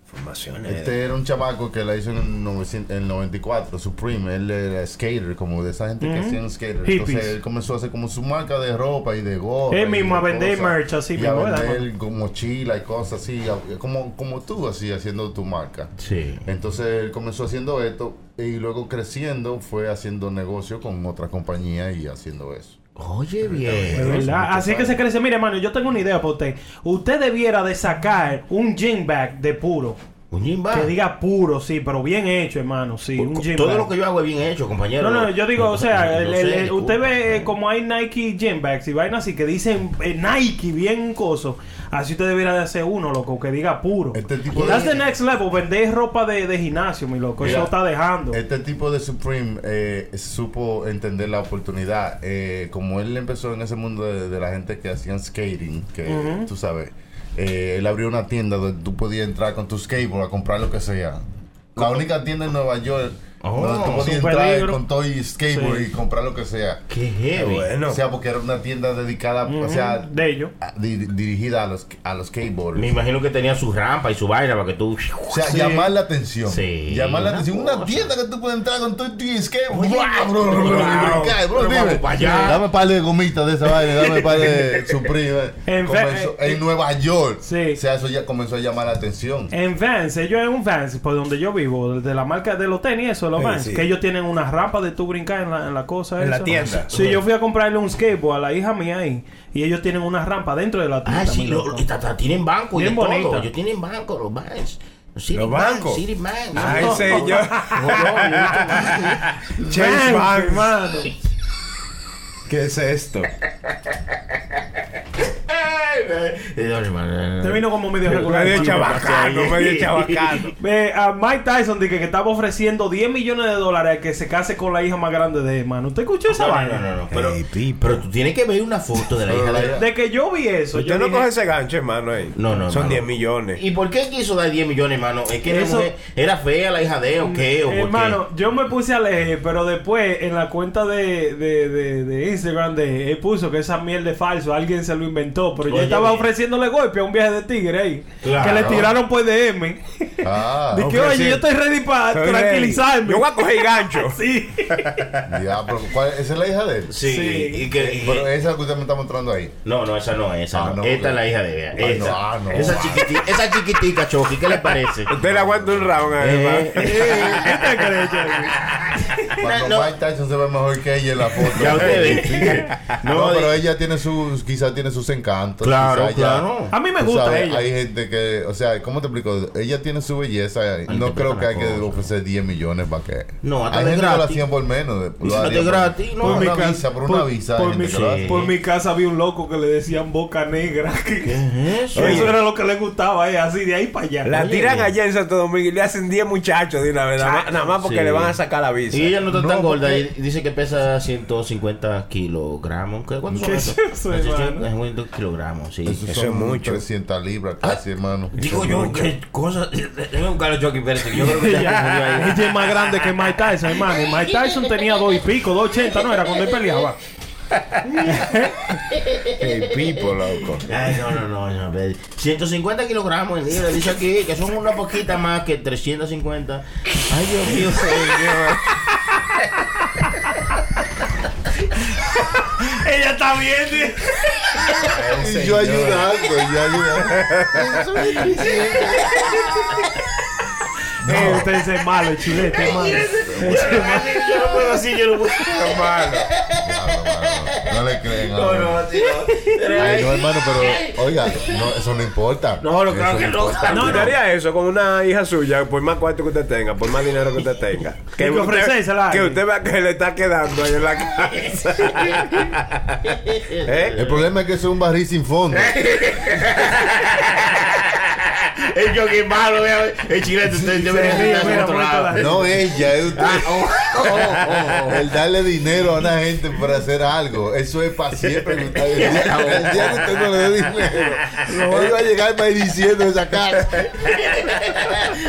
Formaciones. Este era un chamaco que la hizo en el, 900 en el 94, Supreme. Él era skater, como de esa gente que Ujú. hacían skater. Hippies. Entonces él comenzó a hacer como su marca de ropa y de gorra. Él mismo a vender cosas. merch así y mismo, a vender como mochila y cosas así, como, como tú, así, haciendo tu marca. Sí. Entonces él comenzó haciendo esto y luego creciendo fue haciendo negocio con otra compañía y haciendo eso. Oye, Es bien. verdad. Así que se crece. Mire, hermano, yo tengo una idea para usted. Usted debiera de sacar un gym bag de puro. Un gym bag. Que diga puro, sí, pero bien hecho, hermano. Sí, un gym Todo bag. lo que yo hago es bien hecho, compañero. No, no, yo digo, o sea, el- Yo el- sé, el- disculpa. usted ve eh, como hay Nike gym bags y vainas así que dicen eh, Nike bien coso. Así usted debiera de hacer uno, loco, que diga puro. Este tipo That's de- the next level, vender ropa de, de gimnasio, mi loco. Mira, Eso está dejando. Este tipo de Supreme eh, supo entender la oportunidad. Eh, como él empezó en ese mundo de, de la gente que hacían skating, que Ujú. tú sabes, eh, él abrió una tienda donde tú podías entrar con tu skateboard a comprar lo que sea. La única tienda en Nueva York Oh, donde tú podías entrar con todo y skateboard Sí. y comprar lo que sea. Qué heavy. Bueno. O sea, porque era una tienda dedicada, o sea, de ellos. a- di- dirigida a los, a los skateboarders. Me imagino que tenía su rampa y su vaina para que tú. O sea, llamar la atención. Sí. Llamar la Una atención. Una tienda que tú puedes entrar con todo tu skateboard. Bro, bro, bro. Dame un par de gomitas de esa vaina. Dame un par de Supreme. Fe- en Nueva York. Sí. O sea, eso ya comenzó a llamar la atención. En Vans, ellos en un Vans, por donde yo vivo, de la marca de los tenis, eso, los Sí, Vans, sí. que ellos tienen una rampa de tu brincar en la, en la cosa. En la esa. tienda. Sí, yo fui a comprarle un skateboard a la hija mía ahí, y ellos tienen una rampa dentro de la tienda. Ah, sí, lo, lo- ta- ta- tienen banco y Bien de todo. bonita. Ellos tienen banco, los banks. City ¿Los bancos? City Bank. Ay, señor. Chase Vans, Bank. hermano. ¿Qué es esto? Eh, hermano, Te vino como medio regular. Medio chabacano, medio chabacano. Ve, a Mike Tyson dije que estaba ofreciendo 10 millones de dólares a que se case con la hija más grande de él, mano. ¿Usted escuchó esa No, no, vaina? no, no, no, Pero, Ey, Pipo. pero tú tienes que ver una foto de la hija de. De que yo vi eso. Usted yo no dije, coge ese gancho, hermano, ahí. No, no, Son hermano. 10 millones. ¿Y por qué quiso dar 10 millones, hermano? ¿Es que la Eso- era fea la hija de él o qué? ¿O por qué? Hermano, yo me puse a leer, pero después en la cuenta de, de, de, de Instagram de él puso que esa mierda es falso, alguien se lo inventó, pero yo estaba ofreciéndole golpe a un viaje de tigre ahí, Claro. que le tiraron por DM. Ah, de que, oye, yo estoy ready para tranquilizarme. Yo voy a coger gancho. Sí. diablo. ¿Cuál- ¿Esa es la hija de él? Sí, Sí. y que. y- Pero esa que usted me está mostrando ahí. No, no, esa no es, esa Ah, no. no, Esta es la hija de ella. Ah, Esa, no, ah, no. esa, chiquiti- esa chiquitica, Chucky, ¿qué le parece? Usted le aguanta un round. Eh, ¿Qué te crees, Jeremy? Cuando No. Mike Tyson se ve mejor que ella en la foto. Ya usted ve. No, No, pero ella tiene sus, quizás tiene sus encantos. Claro, ella- claro. A mí me gusta sabes, ella. Hay gente que, o sea, ¿cómo te explico? Ella tiene su belleza. y no creo que hay que ofrecer 10 millones para que. No, hasta hay de gente que lo gratis. hacían por menos. de- lo Hasta harían de por- gratis, no. Por mi una ca- visa, por por- una visa. por mi-. Por casa había un loco que le decían boca negra. que- ¿Qué es eso? Eso era lo que le gustaba, eh, así de ahí para allá. La Oye, tiran allá en Santo Domingo y le hacen 10 muchachos de una vez. Nada más, porque Sí. le van a sacar la avisa. Y ella no está tan gorda y dice que pesa 150 kilogramos. ¿Qué- ¿Cuántos son ¿Qué es eso, hermano? 150 kilogramos, sí. Eso, Eso son es mucho. 300 libras casi, hermano. Digo yo, qué cosa. Déjame buscar a Chucky Pérez. que Yo creo que ya murió ahí. Ella es más grande que Mike Tyson, hermano. Y Mike Tyson tenía dos y pico, dos ochenta, ¿no? Era cuando él peleaba. El pipo, loco. Ay, no, no, no, no. ve. 150 kilogramos en libra, dice aquí, que son una poquita más que 350. Ay, Dios mío, señor. Ella está bien. Y yo ayudando, yo ayudando. Eh, usted es malo, el chilete es malo. Malo. Yo no puedo así, yo no puedo. Mano. No le creen No, ahora. no, Ay, hermano, pero oiga, no, eso no importa. No, no, claro que no. importa. No, no haría eso con una hija suya, por más cuarto que usted tenga, por más dinero que usted tenga. que ofrecérsela a que usted vea que le está quedando ahí en la casa. ¿Eh? El problema es que eso es un barril sin fondo. El Chucky malo, vea, el chilete, usted en mira, otro lado. No ella, es usted. Ah, oh, oh, oh. El darle dinero a una gente por hacer algo, eso es para siempre. que usted- El día, el día que usted no le dé dinero, él va a llegar para ir diciendo esa cara.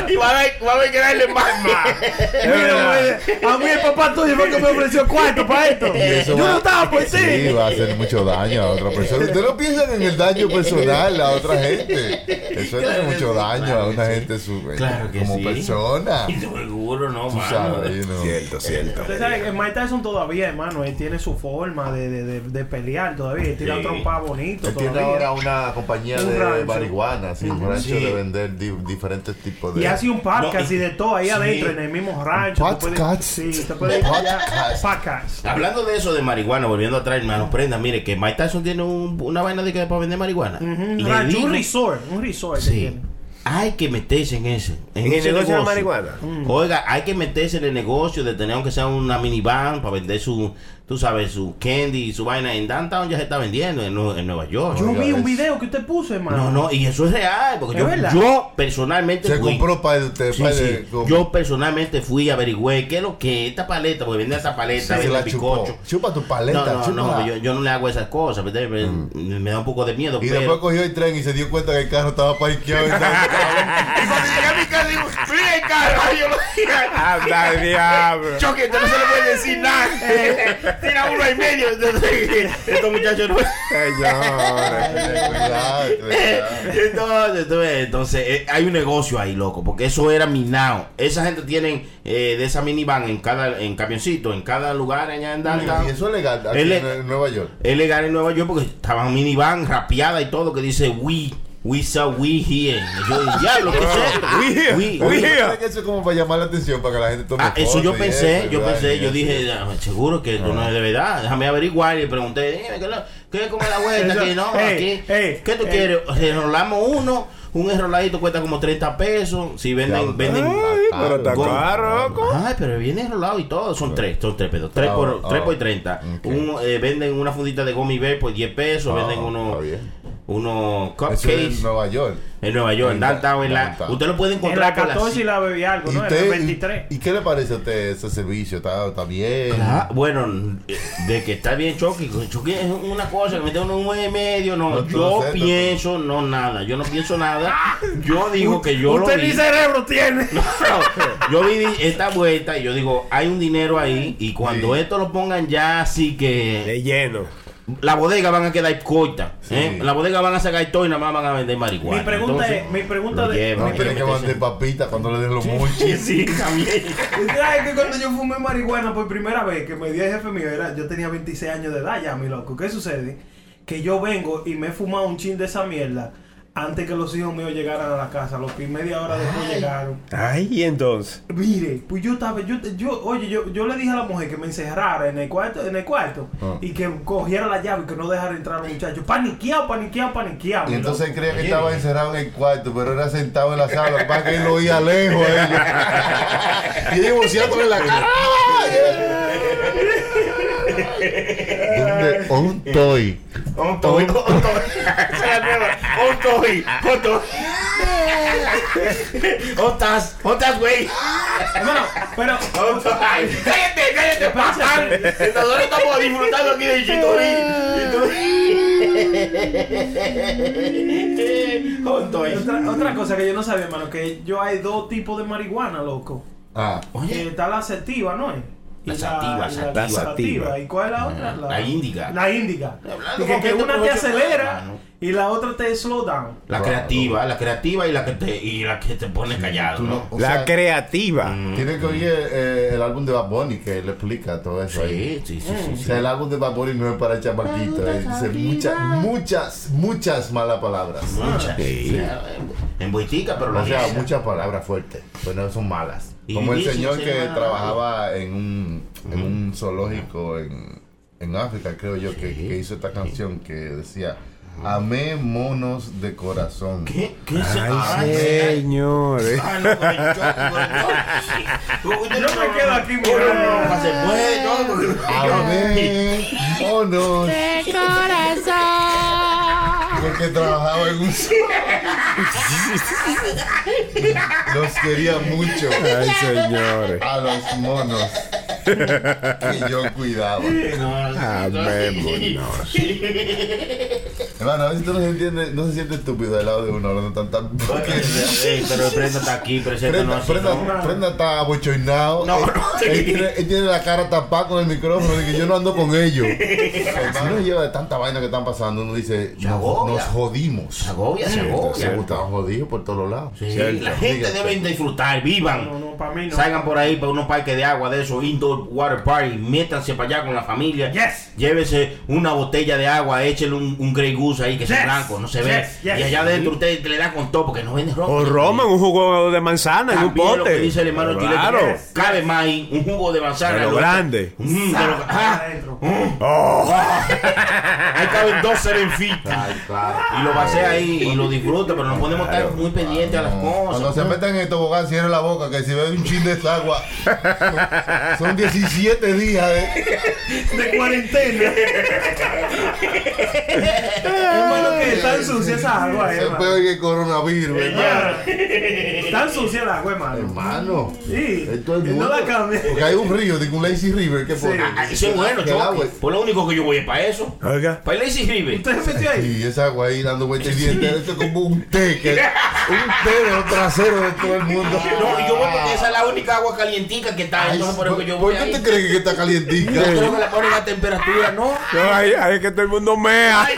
Y va a haber, que darle más. Mira, a mí el papá tuyo fue que me ofreció cuarto para esto. Yo va- no estaba por Sí, ti. va a hacer mucho daño a otra persona. Usted no piensa en el daño personal a otra gente. Eso hace mucho daño a una gente su- Claro que como sí. persona. Seguro, no, mano. sabes. Cierto, cierto. Usted sabe que Mike Tyson todavía, hermano, él tiene su forma de, de, de, de pelear todavía. Él tira Sí. trompa bonito Él tiene ahora una compañía Un de marihuana, sí, un rancho Sí. de vender di- diferentes tipos de. Y hace un podcast No, y- y de todo ahí sí. adentro, en el mismo rancho. Podcast. Sí, ir allá. Podcast. Hablando de eso de marihuana, volviendo atrás, hermano, prenda, mire que Mike Tyson tiene un- una vaina de que para vender marihuana. Un Le rancho, digo- un resort. Un resort. que Sí. Hay que meterse en ese. En, ¿En el ese negocio de la marihuana? Oiga, hay que meterse en el negocio de tener aunque sea una minivan para vender su, tú sabes, su candy y su vaina. En Downtown ya se está vendiendo en, Nu- en Nueva York. Yo vi un video que usted puso, hermano. No, no, y eso es real, porque ¿Es yo, verdad? yo personalmente Se fui. compró para usted. Sí, sí. Yo personalmente fui a averigüé qué es lo que esta paleta, porque vende esa paleta, se vende bizcocho. Chupa tu No, paleta, no, no, chúpala. yo, yo no le hago esas cosas, ¿verdad? me, me da un poco de miedo. Y pero... después cogió el tren y se dio cuenta que el carro estaba parqueado. Y cuando llegué a mi casa, digo, mira el carro, yo lo dije. Anda, diablo. Choque, no se le puede decir nada. Tira uno y medio. Entonces, estos muchachos no. Entonces, entonces eh, hay un negocio ahí, loco, porque eso era minado. Esa gente tienen eh, de esa minivan en cada en camioncito, en cada lugar allá en Downtown. Y eso es legal aquí en, es- en Nueva York. Es legal en Nueva York porque estaban minivan rapeada y todo que dice we, we saw we here. Yo, diablo, ¿qué es? We here, We- we we- here. ¿Sabes que Eso es como para llamar la atención, para que la gente tome Ah, eso yo pensé, eso, yo pensé, yo dije. "Ah, seguro que esto no es de verdad. Déjame averiguar y le pregunté, dime, ¿qué, lo- qué es como la vuelta? Aquí no, aquí. ¿Qué tú quieres? Enrolamos uno, un enroladito cuesta como 30 pesos. Si venden, Ya, venden. Ay, pero está caro. Ay, pero viene enrolado y todo. Son tres, son tres pesos. Tres Ah, por, ah, tres por 30. ok. Un, eh, venden una fundita de gummy bear por 10 pesos. Ah, venden unos Eso cupcakes. en Nueva York. En Nueva York, en En Downtown, en la, usted lo puede En encontrar la por la 14 y la bebí algo, ¿Y, ¿no? En la usted- 23. y qué le parece a usted ese servicio? ¿Está, está bien? Ah, bueno, eh, de que está bien Chucky. Chucky es una cosa que mete uno un y medio. No, No, yo sé, pienso, no nada. Yo no pienso nada. Yo digo que yo lo Usted ni cerebro tiene. No, yo vi esta vuelta y yo digo, hay un dinero ahí. Y cuando Sí. esto lo pongan ya, así que De lleno. La bodega van a quedar corta. Sí. ¿eh? La bodega van a sacar todo y nada más van a vender marihuana. Mi pregunta Entonces, es, mi pregunta de, llevan, No, mi que meterse mandar en- papita cuando le den los Sí, munchies. sí, también. Usted sabe que cuando yo fumé marihuana por primera vez, que me dio el jefe mío, era, yo tenía 26 años de edad ya, mi loco. ¿Qué sucede? Que yo vengo y me he fumado un chin de esa mierda antes que los hijos míos llegaran a la casa. Los que media hora después llegaron. Ay, y entonces. Mire, pues yo estaba, yo, yo, oye, yo, yo le dije a la mujer que me encerrara en el cuarto, en el cuarto Ah. y que cogiera la llave y que no dejara entrar a los muchachos. Paniqueado, paniqueado, paniqueado. Y entonces él creía que estaba encerrado en el cuarto, pero era sentado en la sala para que él lo oía lejos. a ellos. y en la cara. ¿Dónde? Un toy. Un toy, un toy. Toy, un toy. Otras, otras, güey. Bueno, pero. Ay, cállate, cállate, pasar. Nosotros estamos disfrutando aquí de Chitori. Ahí. Otra, otra cosa que yo no sabía, hermano, que yo hay dos tipos de marihuana, loco. Ah, Eh, está la sativa, ¿no es? La sativa, la, sativa. la sativa. ¿Y cuál es la otra? La índica. La índica. Y que, una te acelera hermano. Y la otra te slow down. La creativa, la creativa y la que te, y la que te pone callado, La sea, creativa. Tiene que oír eh, el álbum de Bad Bunny que le explica todo eso ahí. Sí, sí, sí, sí, O sí. sea, el álbum de Bad Bunny no es para chamaquitos. Dice muchas, muchas, muchas malas palabras. Muchas. Sí. O sea, en- boitica, pero la O sea, muchas palabras fuertes, pero no son malas. Y Como el señor que nada. trabajaba en un, en un zoológico en, en África, creo yo, que, que hizo esta canción que decía, amé monos de corazón. ¿Qué? ¿Qué se Ay, señores. No, yo- me quedo aquí No, no, mirando. no, se puede, no, no, no. Amé monos de corazón. Porque trabajaba en un Los quería mucho. Ay, señores. A los monos. Que yo cuidaba. Amémonos. Hermano, a veces tú no se, entiende, no se siente estúpido del lado de uno hablando tan tan. Porque Ey, pero Prenda está aquí, presente no Prenda, así, Prenda, ¿no? Prenda está abochornado. No, él, no, tiene, él tiene la cara tapada con el micrófono. De que yo no ando con ellos. Si uno lleva de tanta vaina que están pasando, uno dice, Se nos, agobia. nos jodimos. Se agobia, se agobia. Estamos jodidos por todos lados. Sí, la gente debe disfrutar, vivan. No, no, para mí no. Salgan por ahí para unos parques de agua de esos, indoor water party, métanse para allá con la familia. Yes. Llévese una botella de agua, échele un, un Grey Goose ahí que sea Yes. blanco, no se ve. Yes, yes. Y allá adentro usted le da con todo porque no vende ropa. O Roma, un jugo de manzana en un También lo que pote. dice el hermano Chile, Claro. cabe más ahí, un jugo de manzana. Pero lo- grande. Mm, pero- ah, adentro. Oh. ahí caben dos serenfitas. Ay, claro. Y lo pasé ahí y lo disfruto, pero no podemos estar muy pendientes a las cosas. Cuando se metan en el tobogán, cierre la boca, que si ve un chin de esa agua, son, son 17 días de, De cuarentena. Hermano, que está sucia esa agua, hermano. peor que el coronavirus, hermano. Está sucia el agua, hermano. Hermano, Sí. esto es no la cambia. Porque hay un río, digo un lazy river que pone. Ah, Eso es bueno, agua- Chucky. Pues lo único que yo voy es para eso. Oiga. Para el Lazy River. ¿Usted se metió ahí? Y esa agua ahí dando vueltas y dientes, esto es como un té, que, un té de los traseros de todo el mundo. No, y yo voy porque esa es la única agua calientica que está. Ay, Entonces por eso que yo ¿Por qué te crees que está calientica? Yo creo que la ponen a temperatura, ¿no? No, ahí, ahí es que todo el mundo mea.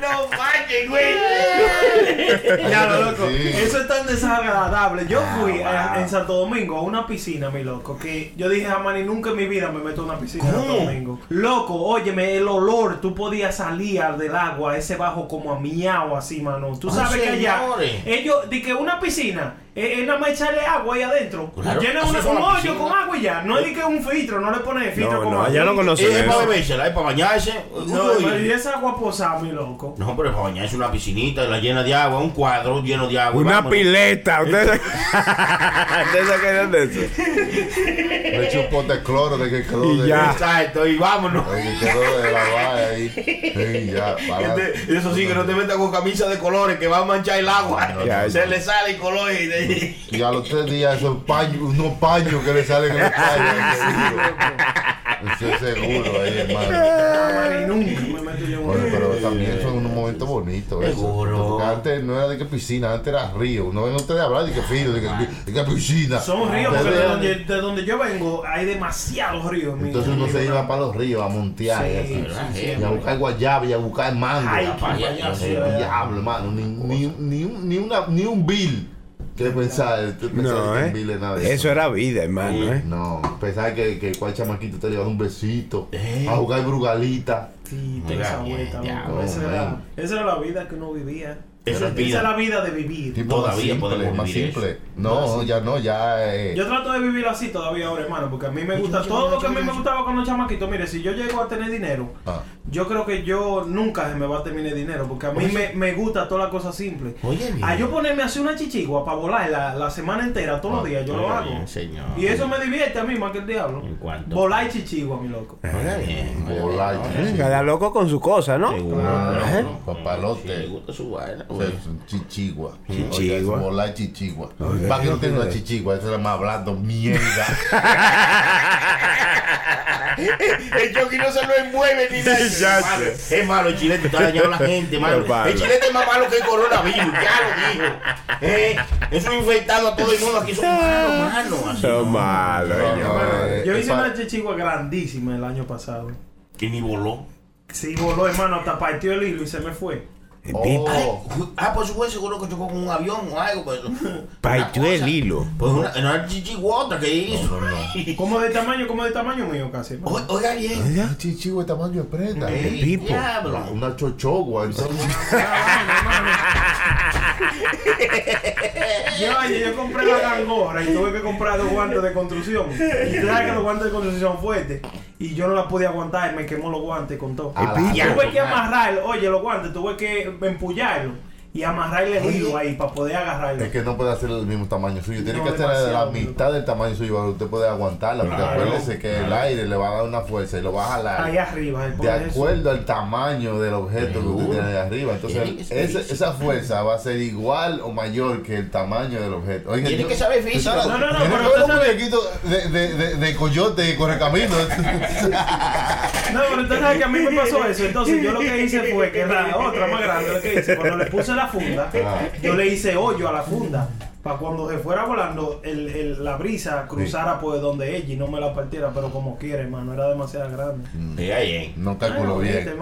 No manches, güey. Ya, lo loco. Sí. Eso es tan desagradable. Yo fui a- en Santo Domingo a una piscina, mi loco, que yo dije a Manny, nunca en mi vida me meto a una piscina en Santo. Domingo. Loco, óyeme, el olor, tú podías salir del agua, ese bajo como a miau así, mano. Tú sabes que allá, ellos, de que una piscina, es es nada más echarle agua ahí adentro. Claro, Llena es un hoyo con agua y ya. No es de que un filtro, no le pones filtro No, con no, agua. allá no conocen Es para eso. bebérsela, es para bañarse. No, Uy. y esa agua posada, mi loco. No, pero para bañarse una piscinita, la llena de agua, un cuadro lleno de agua. Una vámonos. pileta. ¿Ustedes se, ¿Ustedes se acuerdan de eso? Le eché un pote de cloro de que quedó Y de, ya. Exacto, y vámonos. de que quedó de la valla ahí. Sí, ya, para. Este- Eso sí, que no te metas con camisa de colores que va a manchar el agua. Ya, Se ya. le sale el color y de- Y a los tres días esos paños, unos paños que le salen en los paños. Eso es seguro ahí, hermano. Nunca me meto yo en un Oye, pero también son unos momentos bonitos. eso. Seguro. Porque antes no era de que piscina, antes era río. No ven ustedes hablar de que frío, de que, de que piscina. Son ríos, porque de donde, de donde yo vengo hay demasiados ríos. mi- Entonces uno se iba para los ríos a montear y Sí, así. sí, sí, y a buscar guayaba y a buscar mango. Ay, qué ya, payaso, diablo, hermano. Ni, ni, ni, un- ni, una, ni un bill. ¿Qué pensar? ¿Tú No, que ¿eh? nada de Eso era vida, hermano, ¿eh? No, pensar que, que cual chamaquito te le un besito. Eh. A jugar brugalita. Sí, Mira, esa vuelta, esa era la vida que uno vivía. Eso esa, esa es la vida de vivir. Tipo Todavía más podemos simple, más vivir simple. eso. No, ya no, ya. Eh, Yo trato de vivir así todavía ahora, hermano, porque a mí me gusta todo lo que a mí me gustaba cuando chamaquito. Mire, si yo llego a tener dinero, ah, yo creo que yo nunca se me va a terminar el dinero, porque a mí me, me gusta todas las cosas simples. Oye. A yo ponerme así una chichigua para volar la, la semana entera, todos los días, yo lo hago. bien, señor. Y eso me divierte a mí más que el diablo. ¿En cuánto? Volar y chichigua, mi loco. Volar. Cada loco con su cosa, ¿no? Ah, ¿no? papalote. Le gusta su vaina. O sea, es un chichigua. Chichigua. Oiga, volar chichigua. Oiga, ¿Para qué no tiene una chichigua? Eso es más hablando mierda. El Chucky no se lo envuelve ni nada. Es malo. sé. Es malo el chilete, está dañando a la gente, malo. El chilete es más malo que el coronavirus, ya lo digo. Eh, eso infectando a todo el mundo aquí son malos, malos. Son malos. Yo hice una chichigua grandísima el año pasado. Que ni voló. Sí, voló, hermano, hasta partió el hilo y se me fue. Oh, Ah, pues fue seguro que chocó con un avión o algo. Pues, Partió el hilo. Pues una, una chichiguota que hizo. Como de tamaño, como de tamaño mío casi. O- Oiga bien. un chichigua de tamaño de prenda. Ey, pipo. diablo. Una chochogua. Yo, oye, yo compré la gangora y tuve que comprar dos guantes de construcción. Y que los guantes de construcción fuertes. Y yo no la pude aguantar y me quemó los guantes con todo. Y tuve que amarrar, oye, los guantes, tuve que empullarlos y amarrarle el hilo ahí para poder agarrarlo. Es que no puede hacer el mismo tamaño suyo. Tiene No, que hacer la mitad del tamaño suyo para que usted pueda aguantarla. Porque Claro, acuérdese que el aire le va a dar una fuerza y lo va a jalar. Ahí arriba. el De acuerdo al tamaño del objeto que usted tiene ahí arriba. Entonces, esa fuerza va a ser igual o mayor que el tamaño del objeto. Oiga, Tiene yo- que saber física. No, no, no, pero un muñequito de, de, de, de coyote y corre camino. No, pero sabe que a mí me pasó eso. Entonces yo lo que hice fue que la otra más grande, lo que hice, cuando le puse la funda, yo le hice hoyo a la funda. Para cuando se fuera volando, el, el- la brisa cruzara por donde ella y no me la partiera. Pero como quiera, hermano, era demasiado grande. Oiga bien. No calculó Ay, bien. este,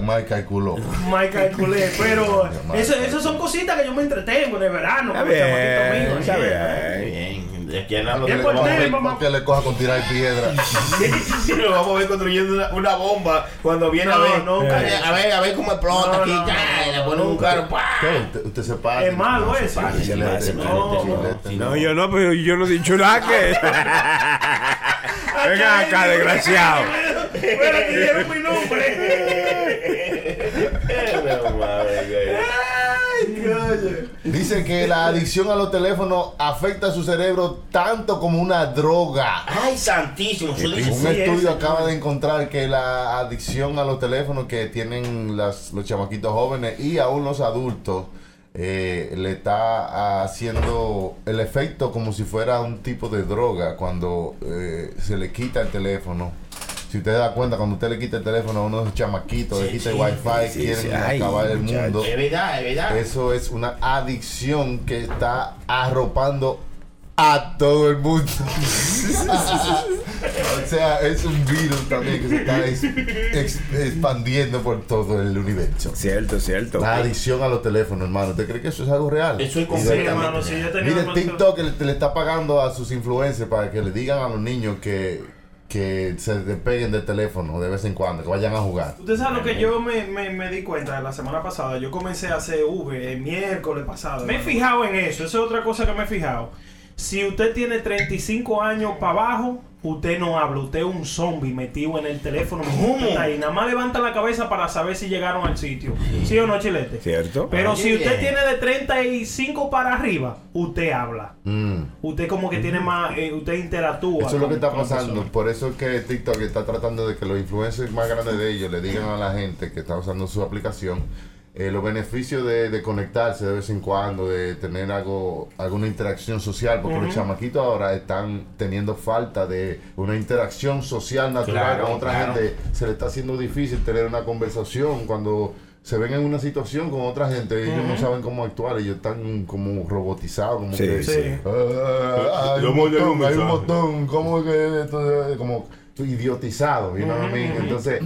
Mal calculó. Mal calculé, pero Mal eso, son cositas que yo me entretengo en el verano. Está bien, está bien. Lo Que le- vamos a ver que le coja con tirar piedra. Sí, lo vamos a ver construyendo una, una bomba cuando viene a No, ver. no, a, ver a ver, a ver cómo explota No, aquí. no, ya, no, le no, pone un carro. Usted, usted se pasa. Es malo eso. no, yo no, pero yo no he dicho nada que. Venga acá, desgraciado. Dieron mi nombre. Dice que la adicción a los teléfonos afecta a su cerebro tanto como una droga. Ay, santísimo. Un Sí, estudio acaba de encontrar que la adicción a los teléfonos que tienen las- los chamaquitos jóvenes y aún los adultos eh, le está haciendo el efecto como si fuera un tipo de droga cuando eh, se le quita el teléfono. Si usted da cuenta, cuando usted le quita el teléfono a uno de esos chamaquitos, le Sí, quita el sí, wifi, sí, quieren. Ay, acabar el muchacho. mundo. Es verdad, es verdad. Eso es una adicción que está arropando a todo el mundo. o sea, es un virus también que se está ex- ex- expandiendo por todo el universo. Cierto, cierto. La adicción a los teléfonos, hermano. ¿Usted cree que eso es algo real? Eso es Sí, completamente. hermano, Mire, TikTok le, le está pagando a sus influencers para que le digan a los niños que, que se despeguen del teléfono de vez en cuando, que vayan a jugar. Usted sabe lo que yo me, me, me di cuenta la semana pasada. Yo comencé a hacer V el miércoles pasado. Me he fijado en eso. Eso es otra cosa que me he fijado. Si usted tiene 35 años para abajo, usted no habla. Usted es un zombie metido en el teléfono. Ahí. Nada más levanta la cabeza para saber si llegaron al sitio. ¿Sí o no, Chilete? Cierto. Pero si usted tiene de 35 para arriba, usted habla. Mm. Usted como que tiene más... eh, usted interactúa. Eso es lo que está pasando. Por eso es que TikTok está tratando de que los influencers más grandes de ellos le digan a la gente que está usando su aplicación eh, los beneficios de, de conectarse de vez en cuando, de tener algo, alguna interacción social, porque los chamaquitos ahora están teniendo falta de una interacción social natural Claro, con otra claro. gente. Se le está haciendo difícil tener una conversación cuando se ven en una situación con otra gente, ellos no saben cómo actuar, ellos están como robotizados, como Sí, que sí. Ah, hay, un montón, hay un mensaje. montón, como que esto como idiotizado, you know what I mean? Entonces,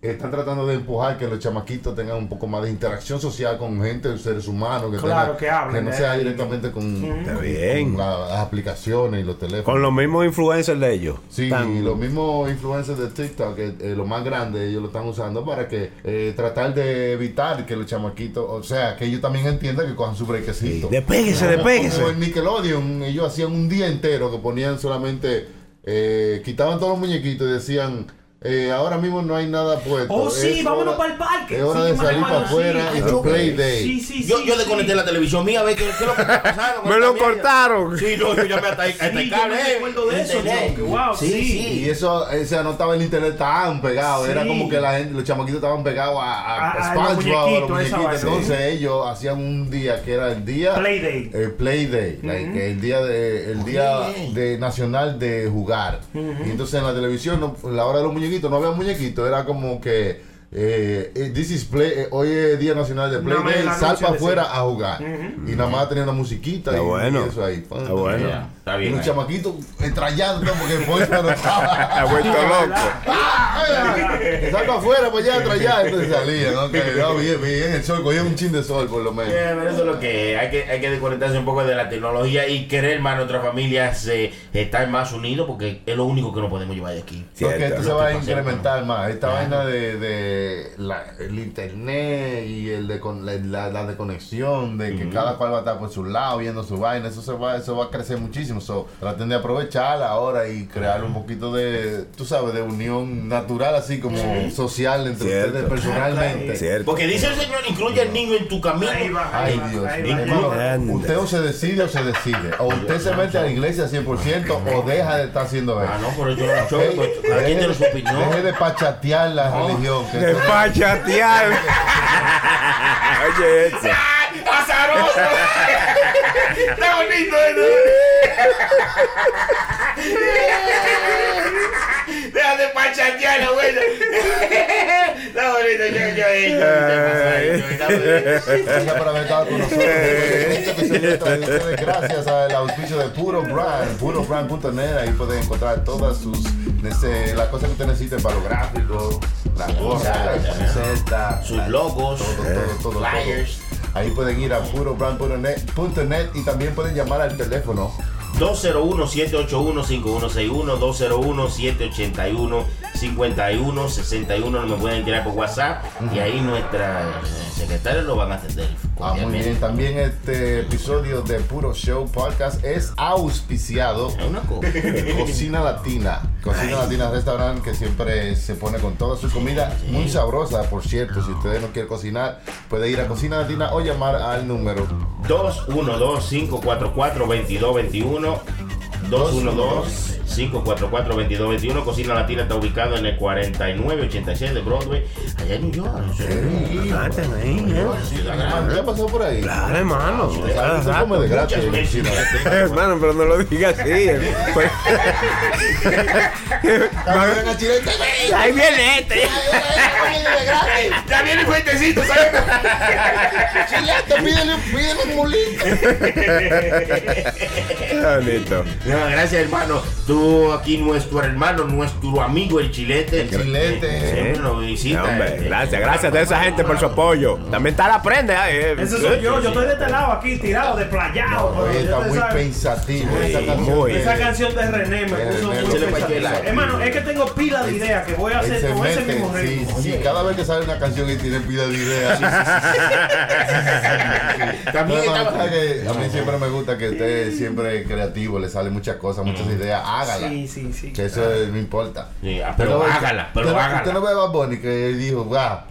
están tratando de empujar que los chamaquitos tengan un poco más de interacción social con gente, seres humanos, que, Claro, tengan- que hablen, no eh. sea directamente con, las aplicaciones y los teléfonos. Con los mismos influencers de ellos. Sí, Tan- y los mismos influencers de TikTok, eh, eh, los más grandes, ellos lo están usando para que eh, tratar de evitar que los chamaquitos, o sea, que ellos también entiendan que cojan su brequecito. Sí, despéguese, Como- despéguese. Como en Nickelodeon, ellos hacían un día entero que ponían solamente, eh, quitaban todos los muñequitos y decían, Eh, ahora mismo no hay nada puesto. Oh, sí, Es vámonos para el parque. Es hora Sí, de salir para afuera sí. y de play day. Sí, sí, Yo, sí, yo sí. desconecté la televisión mía, a ver qué, qué es lo que está pasando. Me lo cortaron. Sí, no, yo llamé hasta, hasta Sí, el yo cable. me eh, recuerdo de eso. Choque, wow, sí. Y eso, o sea, no estaba en internet tan pegado. Sí. Era como que la gente, los chamaquitos estaban pegados a, a, A- a SpongeBob. Entonces ellos hacían un día que era el día Play Day. el Play Day, like, el día de el día de nacional de jugar. Y entonces en la televisión, la hora de los muñequitos, no había muñequitos, era como que eh, eh, this is play, eh, hoy es día nacional de Play Day, sal para afuera a jugar. Y nada más tenía una musiquita y, bueno. y eso ahí. Está bueno. Ya, Está bien. los ahí. chamaquitos estrellando porque el Foncho no estaba. Ha vuelto loco. Que salga afuera para allá, allá. Entonces salían, ¿no? Que bien, bien, el sol, cogía un chin de sol por lo menos. Eh, pero eso es lo que hay que hay que desconectarse un poco de la tecnología y querer más nuestras familias eh, estar más unidos porque es lo único que no podemos llevar de aquí. Porque esto se va a incrementar más. Esta vaina de, de la- el internet y el de con, la, la- la de conexión, de que cada cual va a estar por su lado viendo su vaina, eso se va, eso va a crecer muchísimo. So, traten de aprovecharla ahora y crear un poquito de, tú sabes, de unión natural, así como social entre Cierto. ustedes personalmente. Cierto. Porque dice el Señor, incluye al niño en tu camino. Ahí va, Ay ahí va, Dios, ahí va. hermano, Anda. usted o se decide o se decide. O usted se mete a la iglesia 100% o deja de estar haciendo eso. Ah, no, pero yo no pues, cada quien tiene su Deje opinión. de pachatear la religión. que eso- Despachatear. Oye, eso. ¡Azaroso! ¡Está bonito eso! Deja de pachatear la buena. Está bonito, yo, yo, yo, Gracias por haber estado con nosotros. Este Gracias al auspicio de Puro Brand, purobrand.net. Ahí pueden encontrar todas sus las cosas que usted necesite para los gráficos, las gorras, las camisetas, Sus logos, todo, todo, todo, flyers. Ahí pueden ir a purobrand.net y también pueden llamar al teléfono 201-781-5161, 201-781-5161. No me pueden tirar por WhatsApp y ahí nuestra eh, secretaria lo van a atender. Ah, muy bien. También este episodio de Puro Show Podcast es auspiciado cosa. Cocina Latina. Cocina Latina Restaurant que siempre se pone con toda su comida muy sabrosa, por cierto. Si ustedes no quieren cocinar, puede ir a Cocina Latina o llamar al número 212-544-2221. 212-544-2221. Cocina Latina está ubicado en el 4986 de Broadway, allá en New York. Maten ahí, ¿eh? Hermano, ¿qué ha pasado por ahí? Claro, hermano. Hermano, pero no lo digas así. eh. Pues-. Ahí viene este. Ya viene el fuentecito, ¿sabes? Chilete, pídele, pídele un mulito. Bonito. No, gracias, hermano. Tú aquí, nuestro hermano, nuestro amigo, el chilete. El chilete. Siempre nos visita. No, hombre, eh, gracias, gracias a toda esa gente por su apoyo. También está la prenda. eh. Ese soy yo, yo estoy de este lado aquí, tirado, desplayado. pero Oye, ya está muy sabes. pensativo esa canción. muy. de- Esa canción de René me De puso Hermano, es que tengo pila de ideas que voy a hacer con ese mismo sí, ritmo. sí, cada vez que sale una canción y tiene pila de ideas. También No, no, estaba- ¿sabe que a mí siempre me gusta que usted siempre es creativo, le salen muchas cosas, muchas ideas, hágala. Sí, sí, sí. Que eso eh, no importa. Ah, pero Usted no- hágala, pero usted hágala. Usted no ve a Bad Bunny que él dijo, va,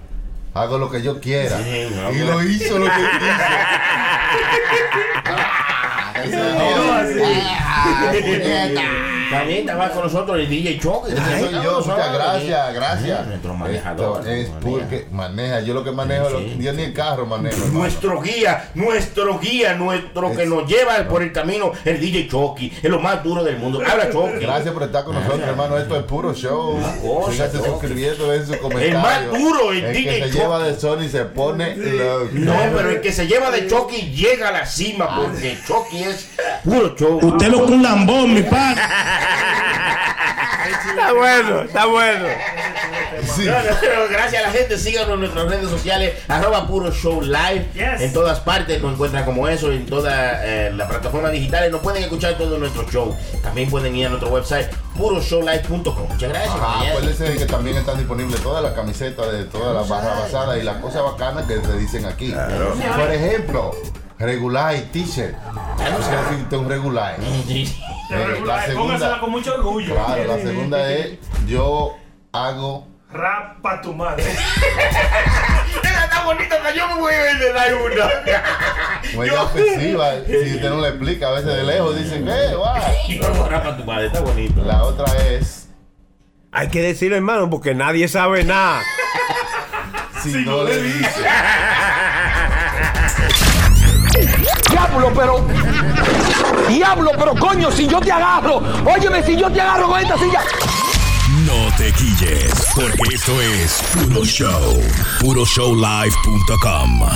hago lo que yo quiera. Sí, y lo hizo lo que quiso. Ah. También estaba con nosotros el DJ Choque. Soy yo, muchas gracias, gracias. Nuestro manejador. Esto es maneja. porque maneja, yo lo que manejo, lo- Sí. yo ni el carro manejo. hermano. Nuestro guía, nuestro guía, nuestro que nos lleva por el camino, el DJ Chucky, es lo más duro del mundo. Habla Chucky. Gracias por estar con nosotros, hermano. Esto es puro show. cosa, Síganse suscribiendo en su comentario. más duro, el el DJ que se Chucky. lleva de Sony se pone loco. No, pero el que se lleva de Chucky llega a la cima porque Chucky es puro show. Usted lo que un lambón, mi padre. Está bueno, está bueno. Sí. No, no, no, gracias a la gente, síganos en nuestras redes sociales, arroba puro show live. Yes. En todas partes nos encuentran como eso, en todas eh, las plataformas digitales. Nos pueden escuchar todo nuestro show. También pueden ir a nuestro website, puroshowlive.com. Muchas gracias. Ajá, acuérdense que también están disponibles todas las camisetas de todas las barras basadas y las cosas bacanas que se dicen aquí. Por ejemplo, regular t-shirt. No sé si usted es un regular. Eh, la Póngasela segunda, con mucho orgullo. claro, la segunda es yo hago. Rap pa' tu madre. Esa está bonita, hasta yo me voy a ver de dar una. Muy ofensiva. Si usted no le explica, a veces de lejos dicen, eh, va. No, rapa tu madre, está bonito. La otra es, Hay que decirlo, hermano, porque nadie sabe nada. si no le dice. Diablo, pero. Diablo, pero coño, si yo te agarro. Óyeme, si yo te agarro con esta silla. No te quilles, porque esto es Puro Show. PuroShowLive.com.